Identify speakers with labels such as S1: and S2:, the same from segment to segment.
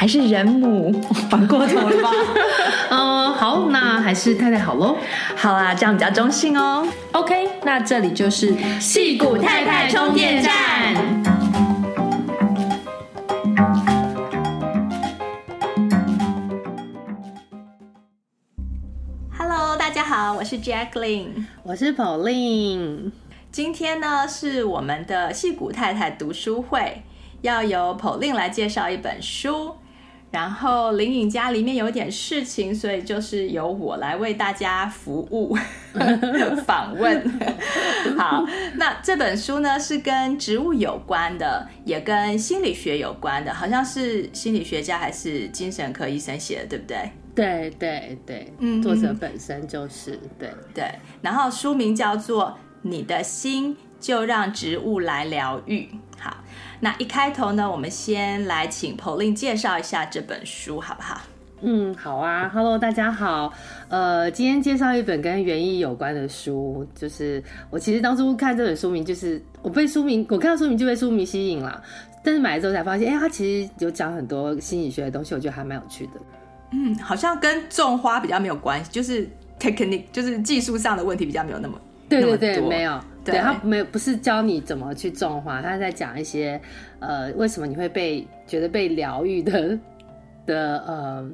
S1: 还是人母，反过头了吧？
S2: 嗯，好，那还是太太好喽。
S1: 好啊，这样比较中性哦。
S2: OK，那这里就是戏骨太太充电站。
S1: Hello，大家好，我是 Jacqueline，
S2: 我是 Pauline。
S1: 今天呢，是我们的戏骨太太读书会，要由 Pauline 来介绍一本书。然后林颖家里面有点事情，所以就是由我来为大家服务 访问。好，那这本书呢是跟植物有关的，也跟心理学有关的，好像是心理学家还是精神科医生写的，对不对？
S2: 对对对，嗯，作者本身就是对
S1: 对。然后书名叫做《你的心就让植物来疗愈》。好。那一开头呢，我们先来请 Pauline 介绍一下这本书，好不好？
S2: 嗯，好啊。Hello，大家好。呃，今天介绍一本跟园艺有关的书，就是我其实当初看这本书名，就是我被书名，我看到书名就被书名吸引了。但是买了之后才发现，哎、欸，它其实有讲很多心理学的东西，我觉得还蛮有趣的。
S1: 嗯，好像跟种花比较没有关系，就是 technique，就是技术上的问题比较没有那么。
S2: 对对对，没有。对，他没有不是教你怎么去种花，他在讲一些呃，为什么你会被觉得被疗愈的的呃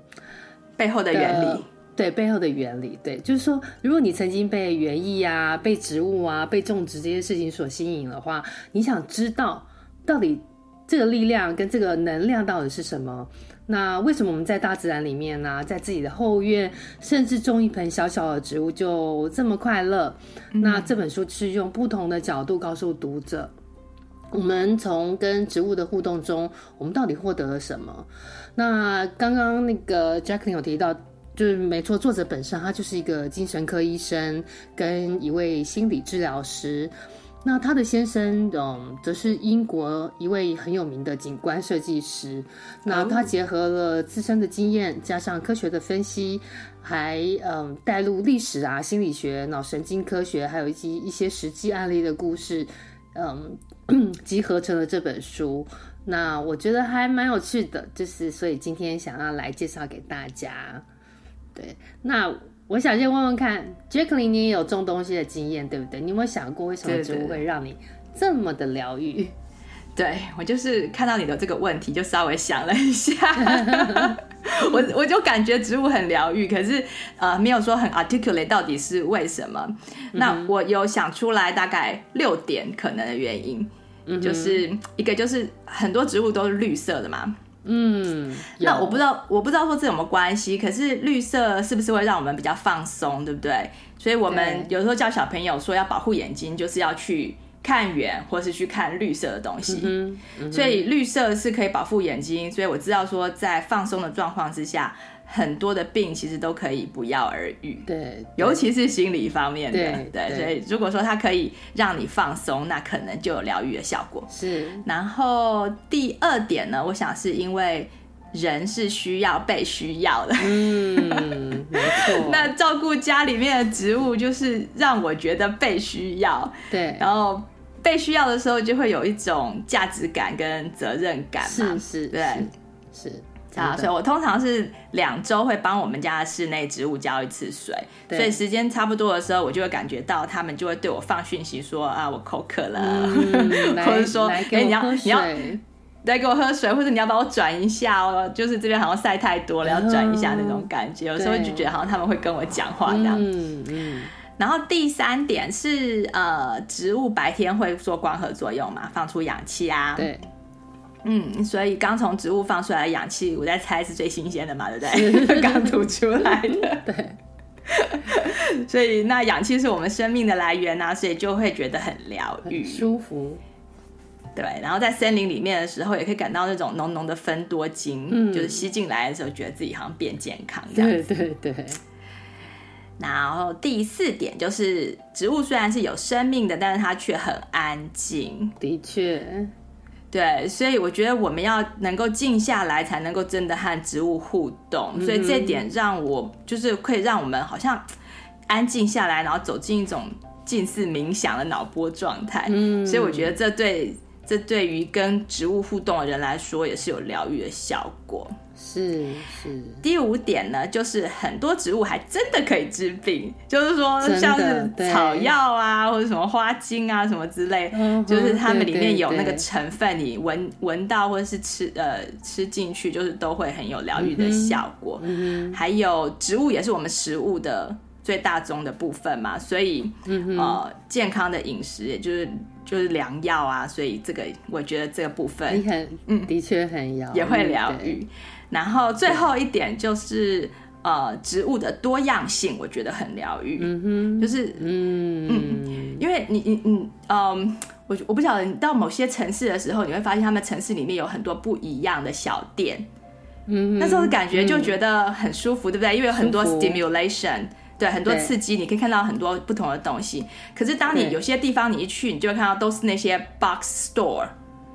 S1: 背后的原理，
S2: 对背后的原理，对，就是说，如果你曾经被园艺啊、被植物啊、被种植这些事情所吸引的话，你想知道到底这个力量跟这个能量到底是什么？那为什么我们在大自然里面呢、啊，在自己的后院，甚至种一盆小小的植物就这么快乐？嗯、那这本书是用不同的角度告诉读者，我们从跟植物的互动中，我们到底获得了什么？那刚刚那个 Jacqueline 有提到，就是没错，作者本身他就是一个精神科医生跟一位心理治疗师。那他的先生，嗯，则是英国一位很有名的景观设计师。那他结合了自身的经验，加上科学的分析，还嗯带入历史啊、心理学、脑神经科学，还有一些一些实际案例的故事，嗯，集合成了这本书。那我觉得还蛮有趣的，就是所以今天想要来介绍给大家。对，那。我想先问问看，Jacqueline，你也有种东西的经验，对不对？你有没有想过，为什么植物会让你这么的疗
S1: 愈？对，我就是看到你的这个问题，就稍微想了一下，我我就感觉植物很疗愈，可是呃，没有说很 articulate 到底是为什么。那我有想出来大概六点可能的原因，嗯、就是一个就是很多植物都是绿色的嘛。
S2: 嗯，
S1: 那我不知道，我不知道说这有没有关系，可是绿色是不是会让我们比较放松，对不对？所以我们有时候叫小朋友说要保护眼睛，就是要去看远，或是去看绿色的东西。嗯嗯、所以绿色是可以保护眼睛，所以我知道说在放松的状况之下。很多的病其实都可以不药而愈，
S2: 对，
S1: 尤其是心理方面的，
S2: 对，
S1: 对，所以如果说它可以让你放松，那可能就有疗愈的效果。
S2: 是，
S1: 然后第二点呢，我想是因为人是需要被需要的，
S2: 嗯，没错。
S1: 那照顾家里面的植物，就是让我觉得被需要，
S2: 对，
S1: 然后被需要的时候，就会有一种价值感跟责任感嘛，
S2: 是是，
S1: 对，
S2: 是。
S1: 啊，所以我通常是两周会帮我们家的室内植物浇一次水，所以时间差不多的时候，我就会感觉到他们就会对我放讯息说啊，我口渴了，嗯、或者说哎、欸，你要你要来给我喝水，或者你要帮我转一下哦，就是这边好像晒太多了，要转一下那种感觉。有时候就觉得好像他们会跟我讲话这样。嗯嗯。然后第三点是呃，植物白天会做光合作用嘛，放出氧气啊。
S2: 对。
S1: 嗯，所以刚从植物放出来的氧气，我在猜是最新鲜的嘛，对不对？刚吐出来的。
S2: 对。
S1: 所以那氧气是我们生命的来源啊，所以就会觉得很疗愈、
S2: 舒服。
S1: 对，然后在森林里面的时候，也可以感到那种浓浓的芬多精，嗯，就是吸进来的时候，觉得自己好像变健康这样子。
S2: 对对对。
S1: 然后第四点就是，植物虽然是有生命的，但是它却很安静。
S2: 的确。
S1: 对，所以我觉得我们要能够静下来，才能够真的和植物互动。嗯、所以这点让我就是可以让我们好像安静下来，然后走进一种近似冥想的脑波状态。嗯，所以我觉得这对。这对于跟植物互动的人来说，也是有疗愈的效果。
S2: 是是。
S1: 第五点呢，就是很多植物还真的可以治病，就是说像是草药啊，或者什么花精啊什么之类，嗯、就是它们里面有那个成分，你闻闻到或者是吃呃吃进去，就是都会很有疗愈的效果。嗯、还有植物也是我们食物的最大宗的部分嘛，所以、嗯、呃健康的饮食也就是。就是良药啊，所以这个我觉得这个部分，你
S2: 很嗯，的确很疗，
S1: 也会疗愈。然后最后一点就是呃，植物的多样性，我觉得很疗愈。嗯哼，就是嗯嗯，因为你你你嗯，我我不晓得你到某些城市的时候，你会发现他们城市里面有很多不一样的小店，嗯，那时候感觉就觉得很舒服，嗯、对不对？因为有很多 stimulation。对，很多刺激，你可以看到很多不同的东西。可是当你有些地方你一去，你就会看到都是那些 box store，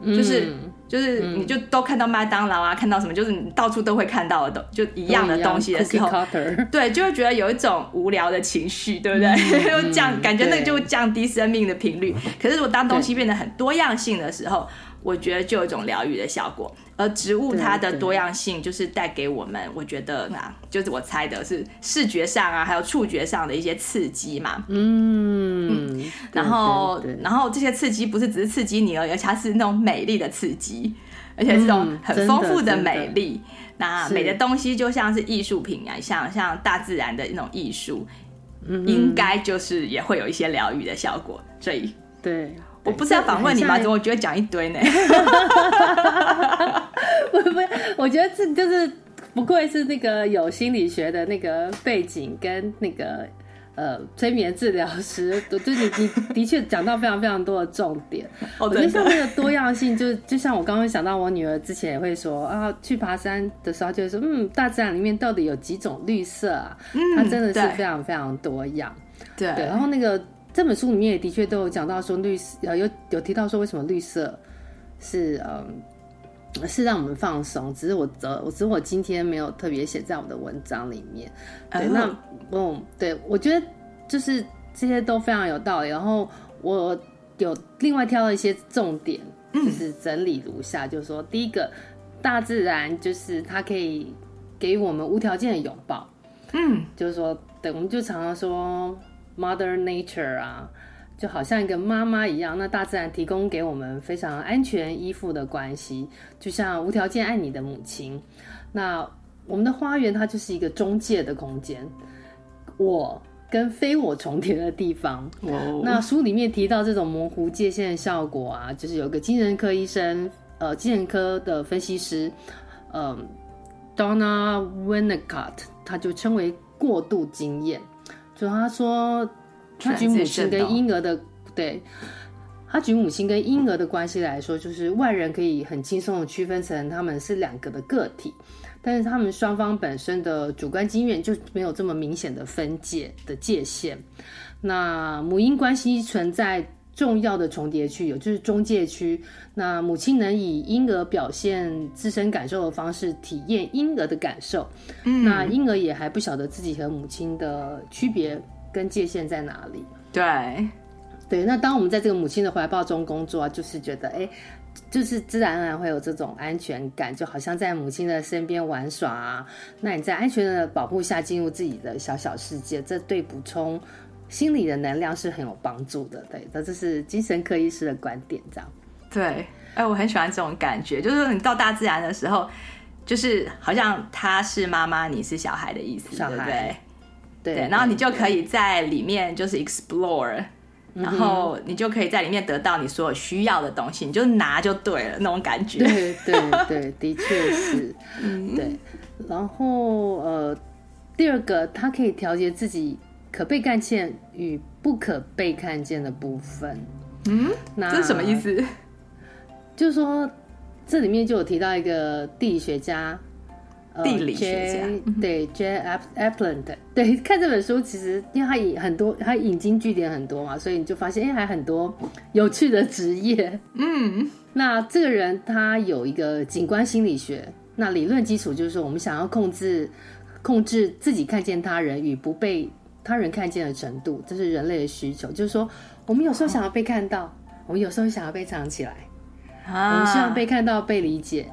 S1: 就是、嗯、就是你就都看到麦当劳啊，看到什么就是你到处都会看到的，就一样的东西的时候，对，就会觉得有一种无聊的情绪，对不对？就、降感觉那个就会降低生命的频率。可是如果当东西变得很多样性的时候，我觉得就有一种疗愈的效果，而植物它的多样性就是带给我们，我觉得啊，就是我猜的是视觉上啊，还有触觉上的一些刺激嘛。嗯，嗯，然后然后这些刺激不是只是刺激你而已，而且它是那种美丽的刺激，而且是这种很丰富的美丽。嗯、那美的东西就像是艺术品啊，像像大自然的那种艺术，嗯、应该就是也会有一些疗愈的效果。所以对。我不是要访问你吗？怎么我觉得讲一堆呢？
S2: 不不，我觉得这就是不愧是那个有心理学的那个背景跟那个呃催眠治疗师，就你你的确讲到非常非常多的重点。我觉得像那个多样性，就就像我刚刚想到，我女儿之前也会说啊，去爬山的时候就会说，嗯，大自然里面到底有几种绿色啊？它真的是非常非常多样。对，对，然后那个。这本书里面也的确都有讲到说绿色，呃，有有提到说为什么绿色是嗯是让我们放松，只是我只我只是我今天没有特别写在我的文章里面。对，那嗯，对，我觉得就是这些都非常有道理。然后我有另外挑了一些重点，就是整理如下，就是说第一个，大自然就是它可以给予我们无条件的拥抱。嗯，就是说，对，我们就常常说。Mother Nature 啊，就好像一个妈妈一样，那大自然提供给我们非常安全依附的关系，就像无条件爱你的母亲。那我们的花园它就是一个中介的空间，我跟非我重叠的地方。Oh. 那书里面提到这种模糊界限的效果啊，就是有个精神科医生，呃，精神科的分析师，嗯、呃，Donna Winnicott，他就称为过度经验。就他说，他举母亲跟婴儿的，对，他举母亲跟婴儿的关系来说，就是外人可以很轻松的区分成他们是两个的个体，但是他们双方本身的主观经验就没有这么明显的分界的界限。那母婴关系存在重要的重叠区，有就是中介区。那母亲能以婴儿表现自身感受的方式体验婴儿的感受，嗯，那婴儿也还不晓得自己和母亲的区别跟界限在哪里。
S1: 对，
S2: 对。那当我们在这个母亲的怀抱中工作，就是觉得，哎，就是自然而然会有这种安全感，就好像在母亲的身边玩耍啊。那你在安全的保护下进入自己的小小世界，这对补充心理的能量是很有帮助的。对，那这是精神科医师的观点，这样。
S1: 对，哎，我很喜欢这种感觉，就是说你到大自然的时候，就是好像他是妈妈，你是小孩的意思，对不对？
S2: 对，
S1: 对，然后你就可以在里面就是 explore，然后你就可以在里面得到你所有需要的东西，你就拿就对了那种感觉。
S2: 对对对，的确是，嗯，对。然后呃，第二个，它可以调节自己可被看见与不可被看见的部分。
S1: 嗯，那这是什么意思？
S2: 就是说，这里面就有提到一个地理学家。
S1: 地理学家、
S2: uh, J, 对 J. Applin 对，看这本书其实因为他引很多，他引经据典很多嘛，所以你就发现哎，还很多有趣的职业。
S1: 嗯，
S2: 那这个人他有一个景观心理学，那理论基础就是说，我们想要控制控制自己看见他人与不被他人看见的程度，这是人类的需求。就是说，我们有时候想要被看到，我们有时候想要被藏起来，啊、我们希望被看到、被理解。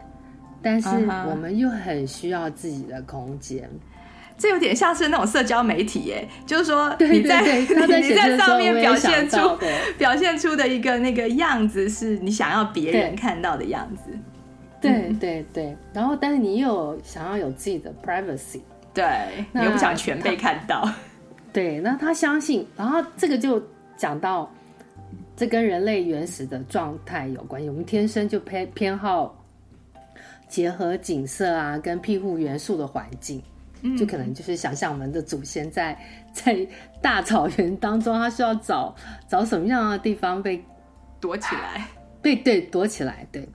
S2: 但是我们又很需要自己的空间，uh.
S1: 这有点像是那种社交媒体耶，就是说你在 你在上面表现出表现出的一个那个样子，是你想要别人看到的样子。
S2: 对对对，对，然后但是你又想要有自己的 privacy，
S1: 对，你又不想全被看到。
S2: 对，那他相信，然后这个就讲到，这跟人类原始的状态有关系，我们天生就偏偏好。结合景色啊，跟庇护元素的环境，就可能就是想象我们的祖先在在大草原当中，他需要找找什么样的地方被
S1: 躲起来？
S2: 对对，躲起来。对，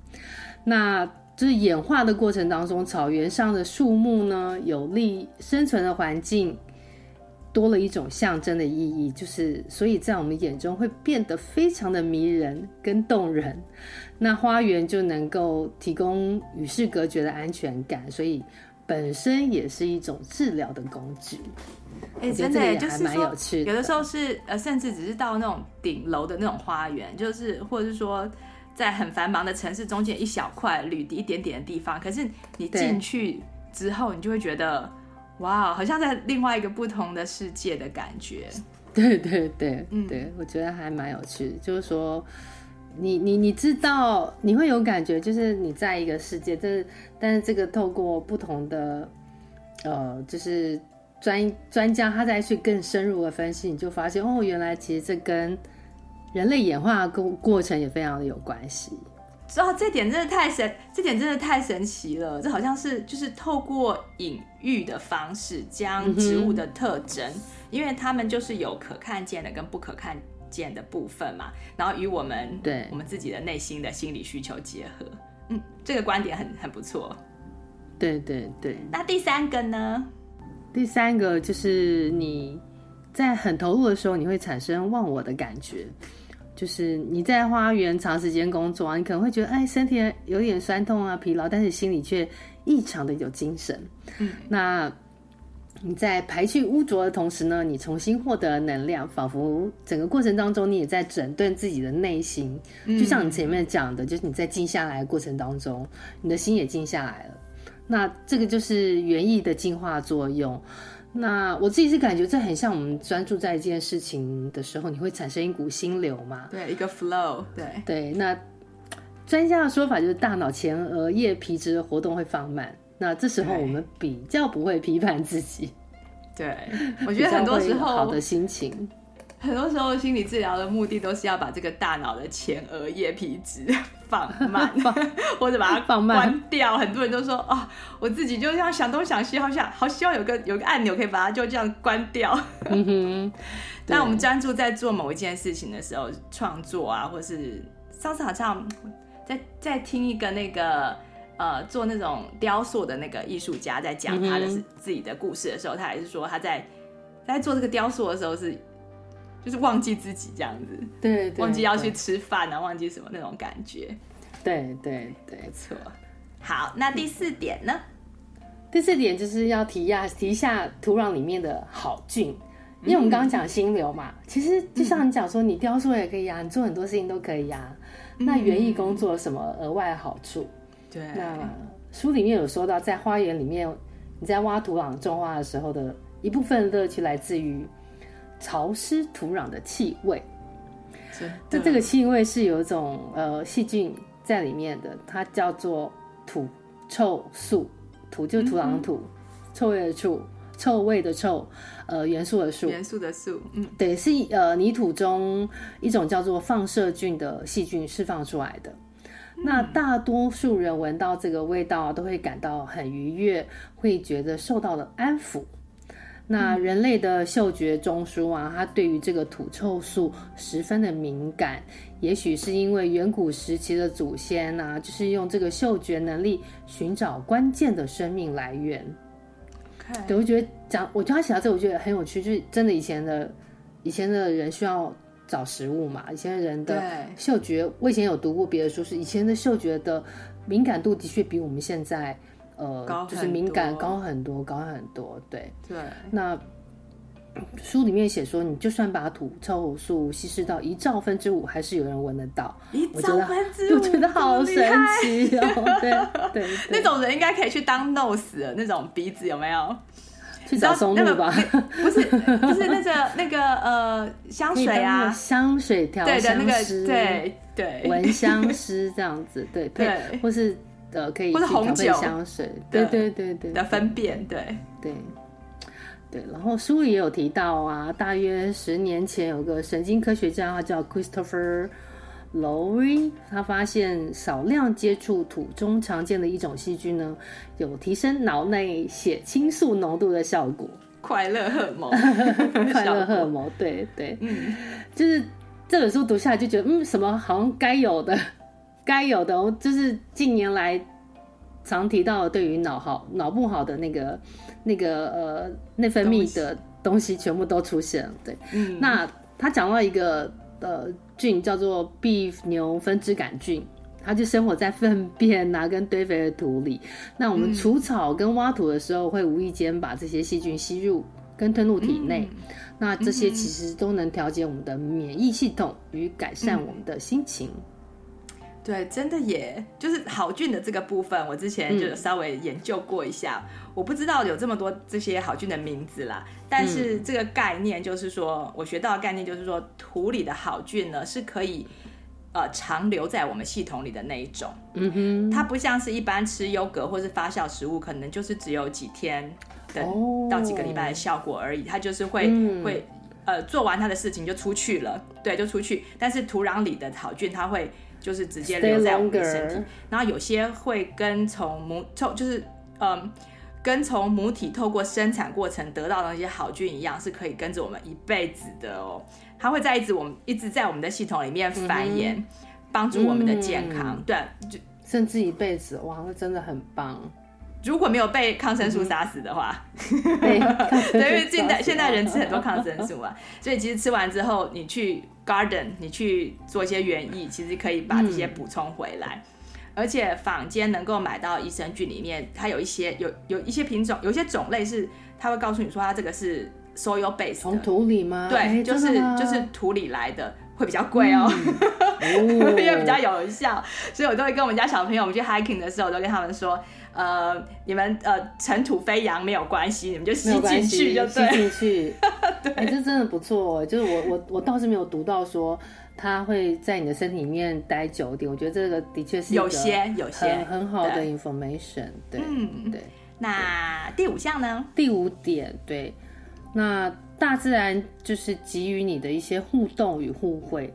S2: 那就是演化的过程当中，草原上的树木呢，有利生存的环境。多了一种象征的意义，就是所以在我们眼中会变得非常的迷人跟动人。那花园就能够提供与世隔绝的安全感，所以本身也是一种治疗的工具。
S1: 哎、欸，真的也还蛮有趣的。有的时候是呃，甚至只是到那种顶楼的那种花园，就是或者是说在很繁忙的城市中间一小块绿地一点点的地方，可是你进去之后，你就会觉得。哇、wow，好像在另外一个不同的世界的感觉。
S2: 对对对，嗯，对，我觉得还蛮有趣的。就是说，你你你知道，你会有感觉，就是你在一个世界，但是但是这个透过不同的呃，就是专专家他再去更深入的分析，你就发现哦，原来其实这跟人类演化过过程也非常的有关系。
S1: 哦，这点真的太神，这点真的太神奇了。这好像是就是透过隐喻的方式，将植物的特征、嗯，因为它们就是有可看见的跟不可看见的部分嘛，然后与我们对我们自己的内心的心理需求结合。嗯，这个观点很很不错。
S2: 对对对。
S1: 那第三个呢？
S2: 第三个就是你在很投入的时候，你会产生忘我的感觉。就是你在花园长时间工作啊，你可能会觉得哎，身体有点酸痛啊、疲劳，但是心里却异常的有精神。嗯，那你在排去污浊的同时呢，你重新获得能量，仿佛整个过程当中你也在整顿自己的内心。就像你前面讲的，就是你在静下来的过程当中，你的心也静下来了。那这个就是园艺的净化作用。那我自己是感觉这很像我们专注在一件事情的时候，你会产生一股心流嘛？
S1: 对，一个 flow。对
S2: 对。那专家的说法就是大脑前额叶皮质的活动会放慢。那这时候我们比较不会批判自己。
S1: 对，我觉得很多时候
S2: 好的心情。
S1: 很多时候，心理治疗的目的都是要把这个大脑的前额叶皮质放慢，或者把它放慢关掉。很多人都说啊、哦，我自己就这样想东想西，好想好希望有个有个按钮可以把它就这样关掉。嗯哼。那我们专注在做某一件事情的时候，创作啊，或是上次好像在在听一个那个呃做那种雕塑的那个艺术家在讲他的自己的故事的时候，他还是说他在在做这个雕塑的时候是。就是忘记自己这样子，
S2: 对，对，对，
S1: 忘记要去吃饭啊，忘记什么那种感觉，
S2: 对对对，没错。
S1: 好，那第四点呢？
S2: 第四点就是要提下提下土壤里面的好菌，因为我们刚刚讲心流嘛，嗯、其实就像你讲说，你雕塑也可以呀、啊，你做很多事情都可以呀、啊。那园艺工作有什么额外的好处？对，那书里面有说到，在花园里面，你在挖土壤种花的时候的一部分乐趣来自于。潮湿土壤的气味，这这个气味是有一种呃细菌在里面的，它叫做土臭素，土就是土壤的土，嗯、臭味的臭，臭味的臭，呃，元素的素，
S1: 元素的素，嗯，
S2: 对，是呃泥土中一种叫做放射菌的细菌释放出来的。嗯、那大多数人闻到这个味道都会感到很愉悦，会觉得受到了安抚。那人类的嗅觉中枢啊，它对于这个土臭素十分的敏感，也许是因为远古时期的祖先啊，就是用这个嗅觉能力寻找关键的生命来源。对，我觉得讲，我觉得他写到这，我觉得很有趣，就是真的以前的以前的人需要找食物嘛，以前的人的嗅觉，我以前有读过别的书，是以前的嗅觉的敏感度的确比我们现在。呃，就是敏感高很多，高很多，对
S1: 对。
S2: 那书里面写说，你就算把土臭素稀释到一兆分之五，还是有人闻得到。
S1: 一兆分之五，
S2: 我觉得好神奇哦！对对，
S1: 那种人应该可以去当 nose 的那种鼻子有没有？
S2: 去找松露吧？
S1: 不是，不是那个那个呃香水啊，
S2: 香水调香师，
S1: 对对，
S2: 闻香师这样子，对 对，或是。呃可以，
S1: 或者红酒
S2: 香水，对对对对
S1: 的分辨，对
S2: 对对。然后书里也有提到啊，大约十年前有个神经科学家，他叫 Christopher Lowery，他发现少量接触土中常见的一种细菌呢，有提升脑内血清素浓度的效果。
S1: 快乐荷尔蒙，
S2: 快乐荷尔蒙，对对，嗯，就是这本书读下来就觉得，嗯，什么好像该有的。该有的，就是近年来常提到的对于脑好、脑不好的那个、那个呃内分泌的东西，全部都出现了。对，嗯，那他讲到一个呃菌叫做壁牛分支杆菌，它就生活在粪便啊跟堆肥的土里。那我们除草跟挖土的时候，会无意间把这些细菌吸入跟吞入体内。嗯，那这些其实都能调节我们的免疫系统与改善我们的心情。
S1: 对，真的耶，就是好菌的这个部分，我之前就稍微研究过一下，嗯、我不知道有这么多这些好菌的名字啦。但是这个概念就是说，嗯、我学到的概念就是说，土里的好菌呢是可以呃长留在我们系统里的那一种。嗯哼，它不像是一般吃优格或是发酵食物，可能就是只有几天的到几个礼拜的效果而已，它就是会、嗯、会呃做完它的事情就出去了，对，就出去。但是土壤里的好菌，它会。就是直接留在我们的身体，然后有些会跟从母透，就是嗯，跟从母体透过生产过程得到的那些好菌一样，是可以跟着我们一辈子的哦。它会在一直我们一直在我们的系统里面繁衍，帮、嗯、助我们的健康。嗯、对，就
S2: 甚至一辈子，哇，那真的很棒。
S1: 如果没有被抗生素杀死的话，对，因为现代现代人吃很多抗生素啊，所以其实吃完之后，你去 garden，你去做一些园艺，其实可以把这些补充回来。嗯、而且坊间能够买到益生菌里面，它有一些有有一些品种，有一些种类是它会告诉你说它这个是 soil base，
S2: 从土里吗？
S1: 对，欸、就是就是土里来的。会比较贵哦，因为比较有效，所以我都会跟我们家小朋友，我们去 hiking 的时候，我都跟他们说，呃，你们呃尘土飞扬没有关系，你们就吸进去就对，吸进去。对，
S2: 哎，这真的不错，就是我我我倒是没有读到说它会在你的身体里面待久一点，我觉得这个的确是
S1: 有些有些
S2: 很好的 information 对。对，嗯，对。
S1: 那第五项呢？
S2: 第五点，对，那。大自然就是给予你的一些互动与互惠。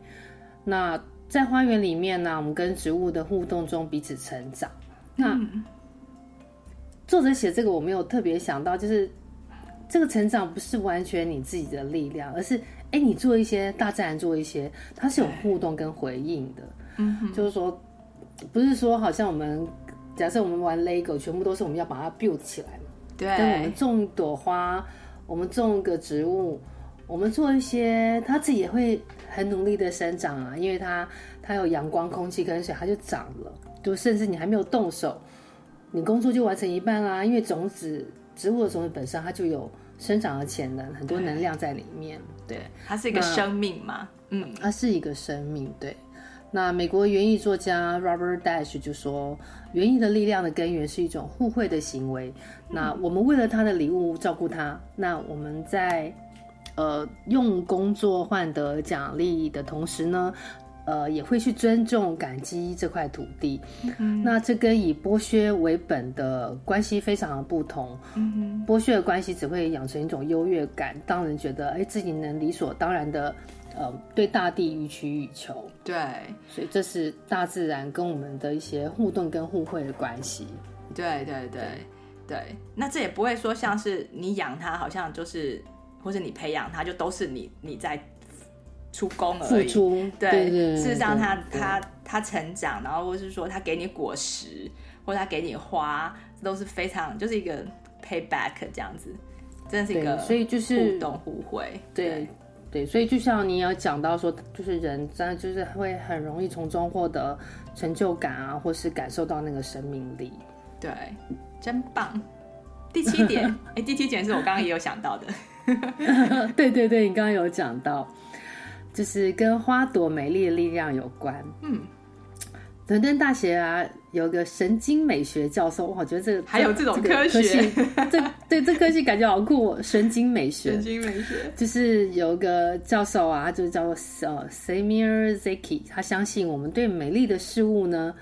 S2: 那在花园里面呢，我们跟植物的互动中彼此成长。那作者写这个，我没有特别想到，就是这个成长不是完全你自己的力量，而是哎、欸，你做一些，大自然做一些，它是有互动跟回应的。嗯，就是说，不是说好像我们假设我们玩 Lego，全部都是我们要把它 build 起来嘛？对，跟我们种一朵花。我们种个植物，我们做一些，它自己也会很努力的生长啊，因为它它有阳光、空气跟水，它就长了。就甚至你还没有动手，你工作就完成一半啦。因为种子，植物的种子本身它就有生长的潜能，很多能量在里面。对，对
S1: 它是一个生命嘛，嗯，
S2: 它是一个生命。对，那美国园艺作家 Robert Dash 就说。园艺的力量的根源是一种互惠的行为。那我们为了他的礼物照顾他，那我们在呃用工作换得奖励的同时呢，呃也会去尊重、感激这块土地。嗯、那这跟以剥削为本的关系非常的不同。嗯、剥削的关系只会养成一种优越感，当人觉得哎自己能理所当然的。呃，对大地予取予求，
S1: 对，
S2: 所以这是大自然跟我们的一些互动跟互惠的关系。
S1: 对对对对，对，那这也不会说像是你养它，好像就是，或者你培养它，就都是你你在出工而已。对，
S2: 对对对，
S1: 事实上它，它它它成长，然后或是说他给你果实，或者他给你花，这都是非常就是一个 payback 这样子，真的是一个，
S2: 所以就是
S1: 互动互惠，
S2: 对。对对，所以就像你有讲到说，就是人真的就是会很容易从中获得成就感啊，或是感受到那个生命力。
S1: 对，真棒。第七点，哎，第七点是我刚刚也有想到的。
S2: 对对对，你刚刚有讲到，就是跟花朵美丽的力量有关。嗯。伦敦大学啊，有个神经美学教授，我觉得这个
S1: 还有这种科
S2: 学，这对这科系感觉好酷哦。神经美学，
S1: 神经美学
S2: 就是有个教授啊，就是叫做呃 Semir Zeki，他相信我们对美丽的事物呢，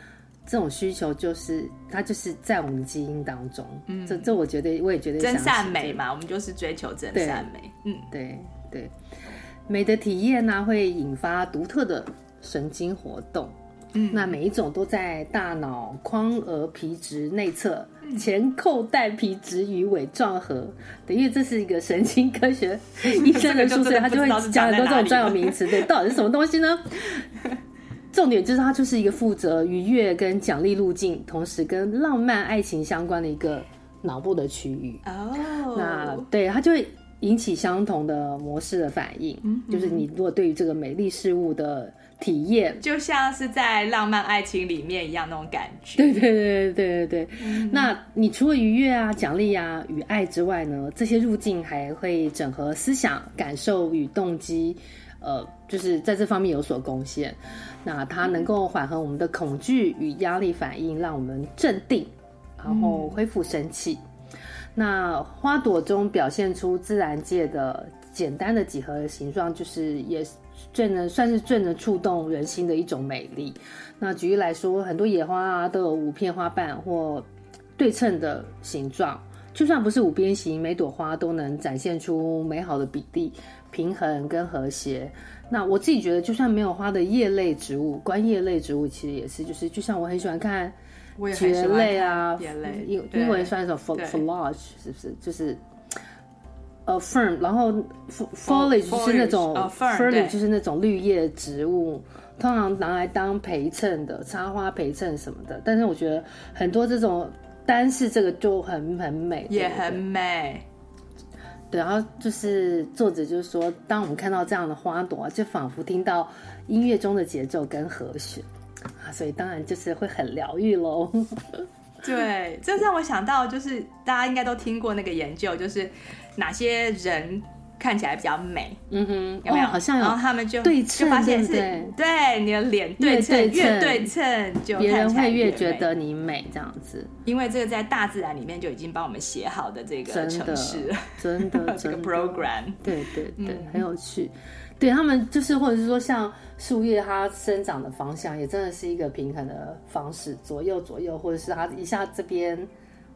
S2: 这种需求就是他就是在我们基因当中。嗯，这这我觉得我也觉得
S1: 真善美嘛，我们就是追求真善美。嗯，
S2: 对对，美的体验呢、啊，会引发独特的神经活动。嗯、那每一种都在大脑眶额皮质内侧、前扣带皮质与尾状核，因为这是一个神经科学 医生的书，所以他就会讲很多这种专有名词。对，到底是什么东西呢？重点就是它就是一个负责愉悦跟奖励路径，同时跟浪漫爱情相关的一个脑部的区域。哦，那对它就会引起相同的模式的反应。嗯，就是你如果对于这个美丽事物的体验
S1: 就像是在浪漫爱情里面一样那种感觉。
S2: 对对对对对对。嗯、那你除了愉悦啊、奖励啊与爱之外呢，这些入境还会整合思想、感受与动机，呃，就是在这方面有所贡献。那它能够缓和我们的恐惧与压力反应，让我们镇定，然后恢复生气。嗯、那花朵中表现出自然界的简单的几何形状，就是也。最能算是最能触动人心的一种美丽。那举例来说，很多野花啊都有五片花瓣或对称的形状，就算不是五边形，每朵花都能展现出美好的比例、平衡跟和谐。那我自己觉得，就算没有花的叶类植物，观叶类植物其实也是，就是就像我很喜欢看蕨类啊，
S1: 叶类，
S2: 英英文算是 foliage，是不是？就是。呃，fern，然后 foliage 就是那种 fern，就是那种绿叶植物，通常拿来当陪衬的插花陪衬什么的。但是我觉得很多这种单是这个就很很美，
S1: 也很美。
S2: 对，然后就是作者就是说，当我们看到这样的花朵，就仿佛听到音乐中的节奏跟和弦啊，所以当然就是会很疗愈喽。
S1: 对，这让我想到，就是大家应该都听过那个研究，就是。哪些人看起来比较美？嗯哼，有没有？
S2: 好像有。
S1: 然后他们就
S2: 对称，
S1: 就发现是对你的脸对称，越对称，就别人会越觉
S2: 得你美这样子。
S1: 因为这个在大自然里面就已经帮我们写好的这个程式，
S2: 真的
S1: 这个 program。
S2: 对对对，很有趣。对他们就是，或者是说像树叶它生长的方向，也真的是一个平衡的方式，左右左右，或者是它一下这边，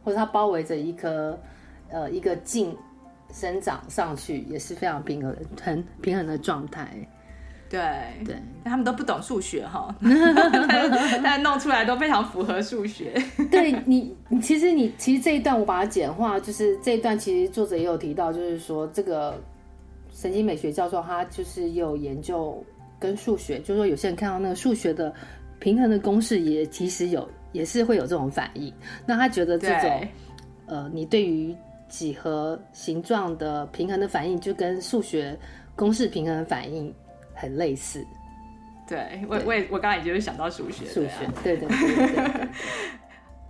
S2: 或者它包围着一颗呃一个茎。生长上去也是非常平衡，很平衡的状态。
S1: 对
S2: 对，
S1: 他们都不懂数学哈，但弄出来都非常符合数学。
S2: 对你，你其实你其实这一段我把它简化，就是这一段其实作者也有提到，就是说这个神经美学教授他就是有研究跟数学，就是说有些人看到那个数学的平衡的公式，也其实有也是会有这种反应。那他觉得这种呃，你对于几何形状的平衡的反应，就跟数学公式平衡的反应很类似。
S1: 对，我我也我刚才也就是想到数学，
S2: 数学，对对对对。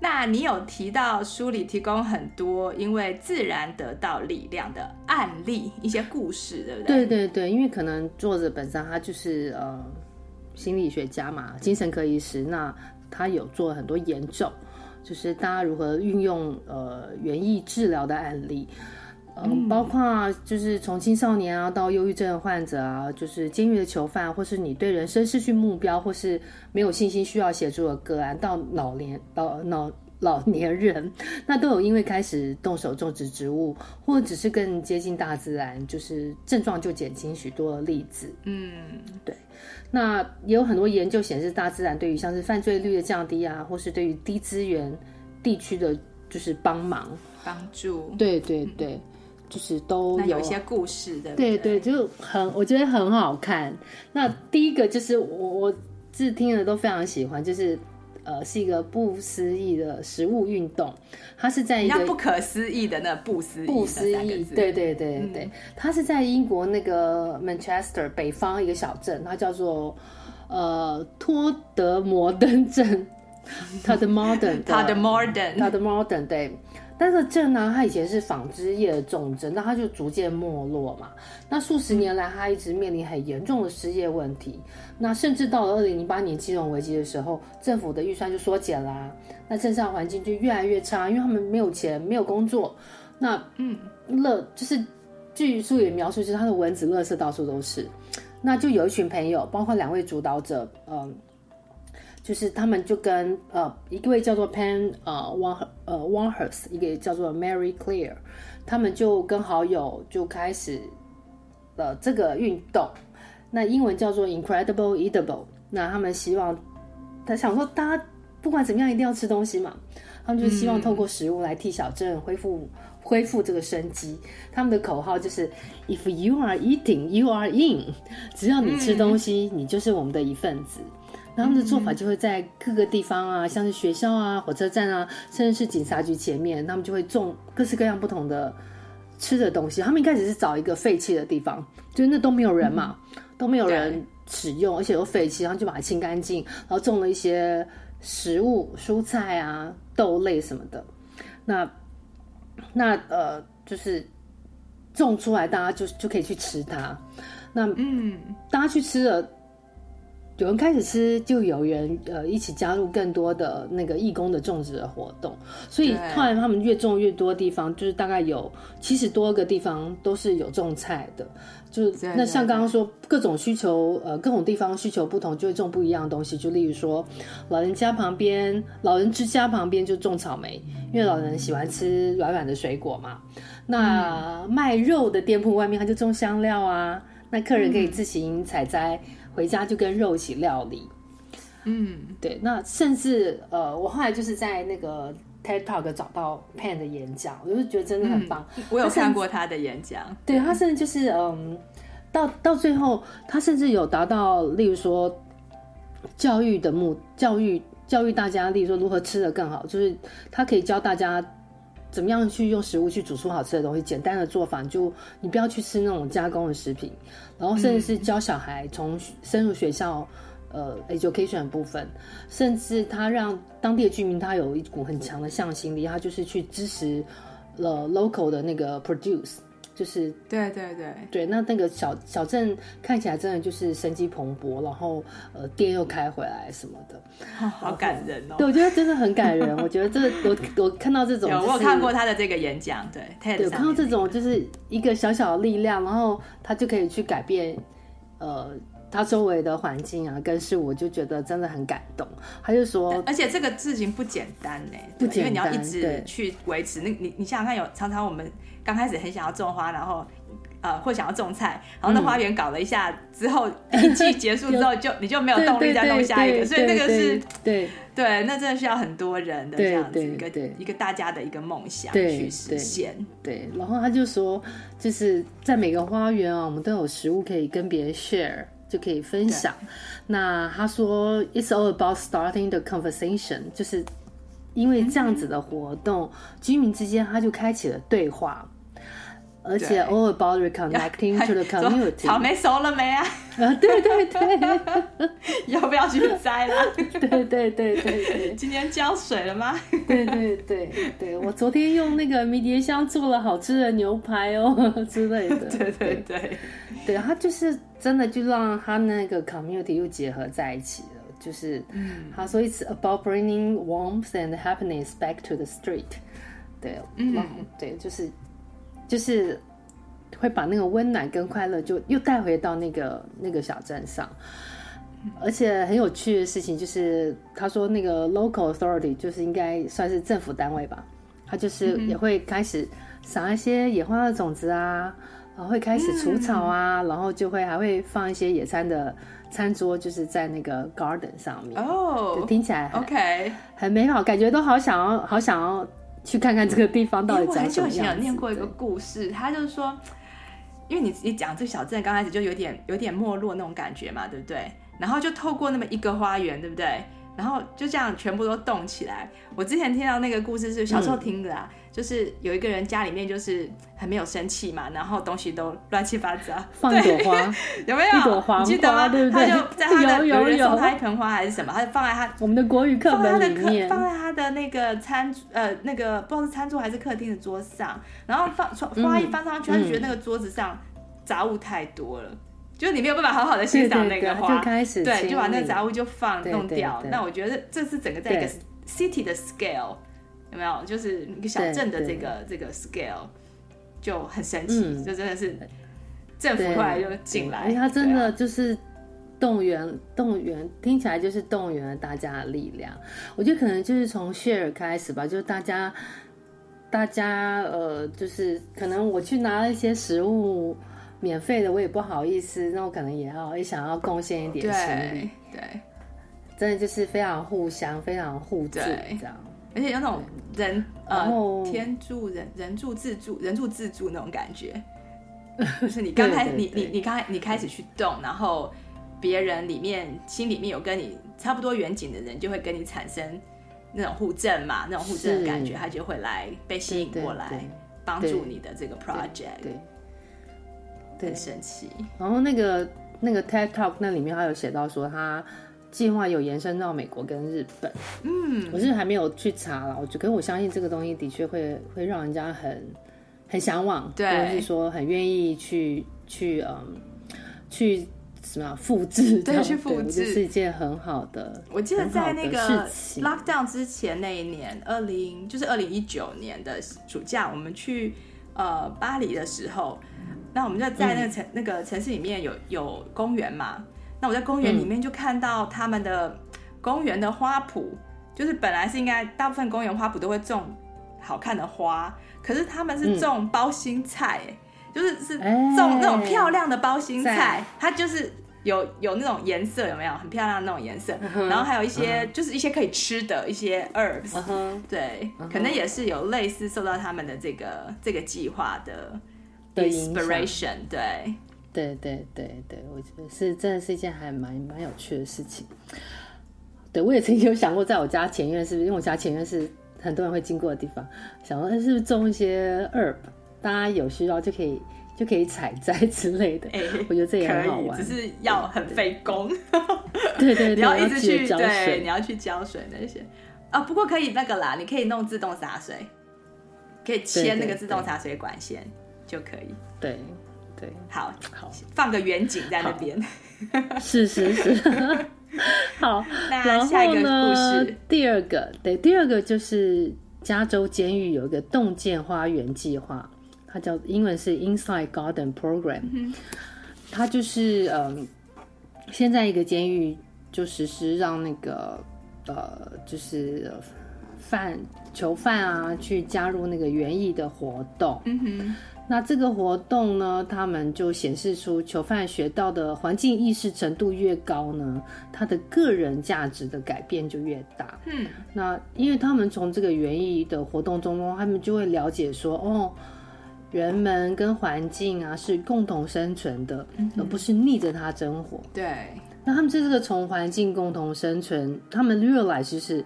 S1: 那你有提到书里提供很多因为自然得到力量的案例，一些故事，对不对？
S2: 对对对，因为可能作者本身他就是呃心理学家嘛，精神科医师，那他有做很多研究。就是大家如何运用呃园艺治疗的案例，嗯，包括就是从青少年啊到忧郁症患者啊，就是监狱的囚犯，或是你对人生失去目标或是没有信心需要协助的个案，到老年老老老年人，那都有因为开始动手种植植物，或者只是更接近大自然，就是症状就减轻许多的例子。嗯，对。那也有很多研究显示，大自然对于像是犯罪率的降低啊，或是对于低资源地区的，就是帮忙
S1: 帮助。
S2: 对对对。嗯就是都有，
S1: 有一些故事的，
S2: 对对，就很我觉得很好看。那第一个就是我我自听的都非常喜欢，就是呃是一个不思议的食物运动，它是在一个
S1: 不可思议的那不思议
S2: 不思议，对对对对，嗯、它是在英国那个 Manchester 北方一个小镇，它叫做呃托德摩登镇，它的 modern，
S1: 它的 modern，
S2: 它的 modern 对。但是镇呢，它以前是纺织业的重镇，那它就逐渐没落嘛。那数十年来，它一直面临很严重的失业问题。那甚至到了二零零八年金融危机的时候，政府的预算就缩减啦。那镇上环境就越来越差，因为他们没有钱，没有工作。那嗯，乐就是据书里描述，就是他的蚊子、垃圾到处都是。那就有一群朋友，包括两位主导者，嗯。就是他们就跟呃一位叫做 Pen 呃 One 呃 Warnhurst 一个叫做 Mary Clear，他们就跟好友就开始了这个运动，那英文叫做 Incredible Edible。那他们希望他想说，大家不管怎么样一定要吃东西嘛，他们就希望透过食物来替小镇恢复、嗯、恢复这个生机。他们的口号就是 If you are eating, you are in。只要你吃东西，嗯、你就是我们的一份子。然后他们的做法就会在各个地方啊，像是学校啊、火车站啊，甚至是警察局前面，他们就会种各式各样不同的吃的东西。他们一开始是找一个废弃的地方，就是那都没有人嘛，嗯、都没有人使用，而且又废弃，然后就把它清干净，然后种了一些食物、蔬菜啊、豆类什么的。那那呃，就是种出来，大家就就可以去吃它。那嗯，大家去吃了。有人开始吃，就有人呃一起加入更多的那个义工的种植的活动，所以后来他们越种越多地方，就是大概有七十多个地方都是有种菜的。就那像刚刚说各种需求，呃各种地方需求不同，就会种不一样的东西。就例如说，老人家旁边，老人之家旁边就种草莓，因为老人喜欢吃软软的水果嘛。那卖肉的店铺外面他就种香料啊，那客人可以自行采摘。回家就跟肉一起料理，嗯，对。那甚至呃，我后来就是在那个 TED Talk 找到 Pan 的演讲，我就觉得真的很棒。
S1: 嗯、我有看过他的演讲，
S2: 对，他甚至就是嗯，到到最后，他甚至有达到，例如说教育的目，教育教育大家，例如说如何吃得更好，就是他可以教大家。怎么样去用食物去煮出好吃的东西？简单的做法，就你不要去吃那种加工的食品，然后甚至是教小孩从深入学校，呃，education 的部分，甚至他让当地的居民他有一股很强的向心力，他就是去支持了 local 的那个 produce。就是
S1: 对对对
S2: 对，那那个小小镇看起来真的就是生机蓬勃，然后呃店又开回来什么的，
S1: 好感人哦。
S2: 对，我觉得真的很感人。我觉得这个我我看到这种、就是，
S1: 有我有看过他的这个演讲，对，
S2: 对，有看到这种就是一个小小的力量，然后他就可以去改变呃。他周围的环境啊，跟事物，我就觉得真的很感动。他就说，
S1: 而且这个事情不简单呢，
S2: 不简单，因为
S1: 你要一直去维持。那你你想想看，有常常我们刚开始很想要种花，然后呃，或想要种菜，然后那花园搞了一下之后，一季结束之后 就你就没有动力再弄下一个，所以那个是对对，那真的需要很多人的这样子一个一个大家的一个梦想去实现。
S2: 对，然后他就说，就是在每个花园啊，我们都有食物可以跟别人 share。就可以分享。那他说，It's all about starting the conversation，就是因为这样子的活动，嗯、居民之间他就开启了对话，而且 all about reconnecting to the community。
S1: 草莓熟了没啊？
S2: 啊，对对对，
S1: 要不要去摘了？
S2: 对对对对对，
S1: 今天浇水了吗？
S2: 对对对对，我昨天用那个迷迭香做了好吃的牛排哦之类的。
S1: 对对对，
S2: 对他就是。真的就让他那个 community 又结合在一起了，就是，他说 it's about bringing warmth and happiness back to the street，对，嗯，对，就是，就是会把那个温暖跟快乐就又带回到那个那个小镇上。而且很有趣的事情就是，他说那个 local authority 就是应该算是政府单位吧，他就是也会开始撒一些野花的种子啊，然后会开始除草啊，然后就会还会放一些野餐的餐桌，就是在那个 garden 上面哦，就听起来
S1: OK
S2: 很美好，感觉都好想要好想要去看看这个地方到底长什
S1: 么样念过一个故事，他就是说，因为你你讲这个小镇刚开始就有点有点没落那种感觉嘛，对不对？然后就透过那么一个花园，对不对？然后就这样全部都动起来。我之前听到那个故事是小时候听的啊，嗯、就是有一个人家里面就是很没有生气嘛，然后东西都乱七八糟，
S2: 放一朵花
S1: 有没有？
S2: 一朵花，
S1: 你记得吗？
S2: 对不对？
S1: 他就在他的
S2: 有有有
S1: 送他一盆花还是什么？他就放在他
S2: 我们的国语课本里面，
S1: 放在他的那个餐呃那个不知道是餐桌还是客厅的桌上，然后放花一放上去，嗯、他就觉得那个桌子上杂物太多了。就是你没有办法好好的欣赏那个花，
S2: 就开始
S1: 对，就把那个杂物就放弄掉。那我觉得这是整个在一个 city 的 scale 有没有？就是一个小镇的这个这个 scale 就很神奇，嗯、就真的是政府过来就进来，
S2: 因为他真的就是动员动员，听起来就是动员了大家的力量。我觉得可能就是从 share 开始吧，就是大家大家呃，就是可能我去拿了一些食物。免费的我也不好意思，那我可能也要也想要贡献一点心力，
S1: 对，对。
S2: 真的就是非常互相、非常互助这样，
S1: 而且有那种人呃天助人人助自助人助自助那种感觉，就是你刚开始你你你刚你开始去动，然后别人里面心里面有跟你差不多远景的人，就会跟你产生那种互赠嘛，那种互赠的感觉，他就会来被吸引过来帮助你的这个 project，对。很神奇，
S2: 然后那个那个 TED Talk 那里面还有写到说，他计划有延伸到美国跟日本。嗯，我是还没有去查了，我觉得我相信这个东西的确会会让人家很很向往，对，或者是说很愿意去去嗯去什么复制，
S1: 对，去复制
S2: 是一件很好的。
S1: 我记得在那个 Lockdown 之前那一年，二零就是二零一九年的暑假，我们去呃巴黎的时候。那我们就在那个城、嗯、那个城市里面有有公园嘛？那我在公园里面就看到他们的公园的花圃，嗯、就是本来是应该大部分公园花圃都会种好看的花，可是他们是种包心菜，嗯、就是是种那种漂亮的包心菜，欸、它就是有有那种颜色，有没有很漂亮的那种颜色？嗯、然后还有一些、嗯、就是一些可以吃的一些 herbs，、嗯、对，嗯、可能也是有类似受到他们的这个这个计划的。的 inspiration，对，
S2: 对对对对，我觉得是真的是一件还蛮蛮有趣的事情。对，我也曾经有想过，在我家前院是不是？因为我家前院是很多人会经过的地方，想说是不是种一些 herb，大家有需要就可以就可以采摘之类的。哎，我觉得这也很好玩，
S1: 只是要很费工。
S2: 对对对，
S1: 你要一直去浇水，你要去浇水那些啊。不过可以那个啦，你可以弄自动洒水，可以牵那个自动洒水管线。就可以，
S2: 对对，
S1: 好好。放个远景在那边，
S2: 是是是，好。
S1: 那下一个故事，
S2: 第二个，对，第二个就是加州监狱有一个洞见花园计划，它叫英文是 Inside Garden Program，它就是嗯，现在一个监狱就实施让那个呃，就是犯囚犯啊去加入那个园艺的活动，嗯哼。那这个活动呢，他们就显示出囚犯学到的环境意识程度越高呢，他的个人价值的改变就越大。嗯，那因为他们从这个园艺的活动中中，他们就会了解说，哦，人们跟环境啊是共同生存的，嗯、而不是逆着它生活。
S1: 对，
S2: 那他们这个从环境共同生存，他们 realize 就是。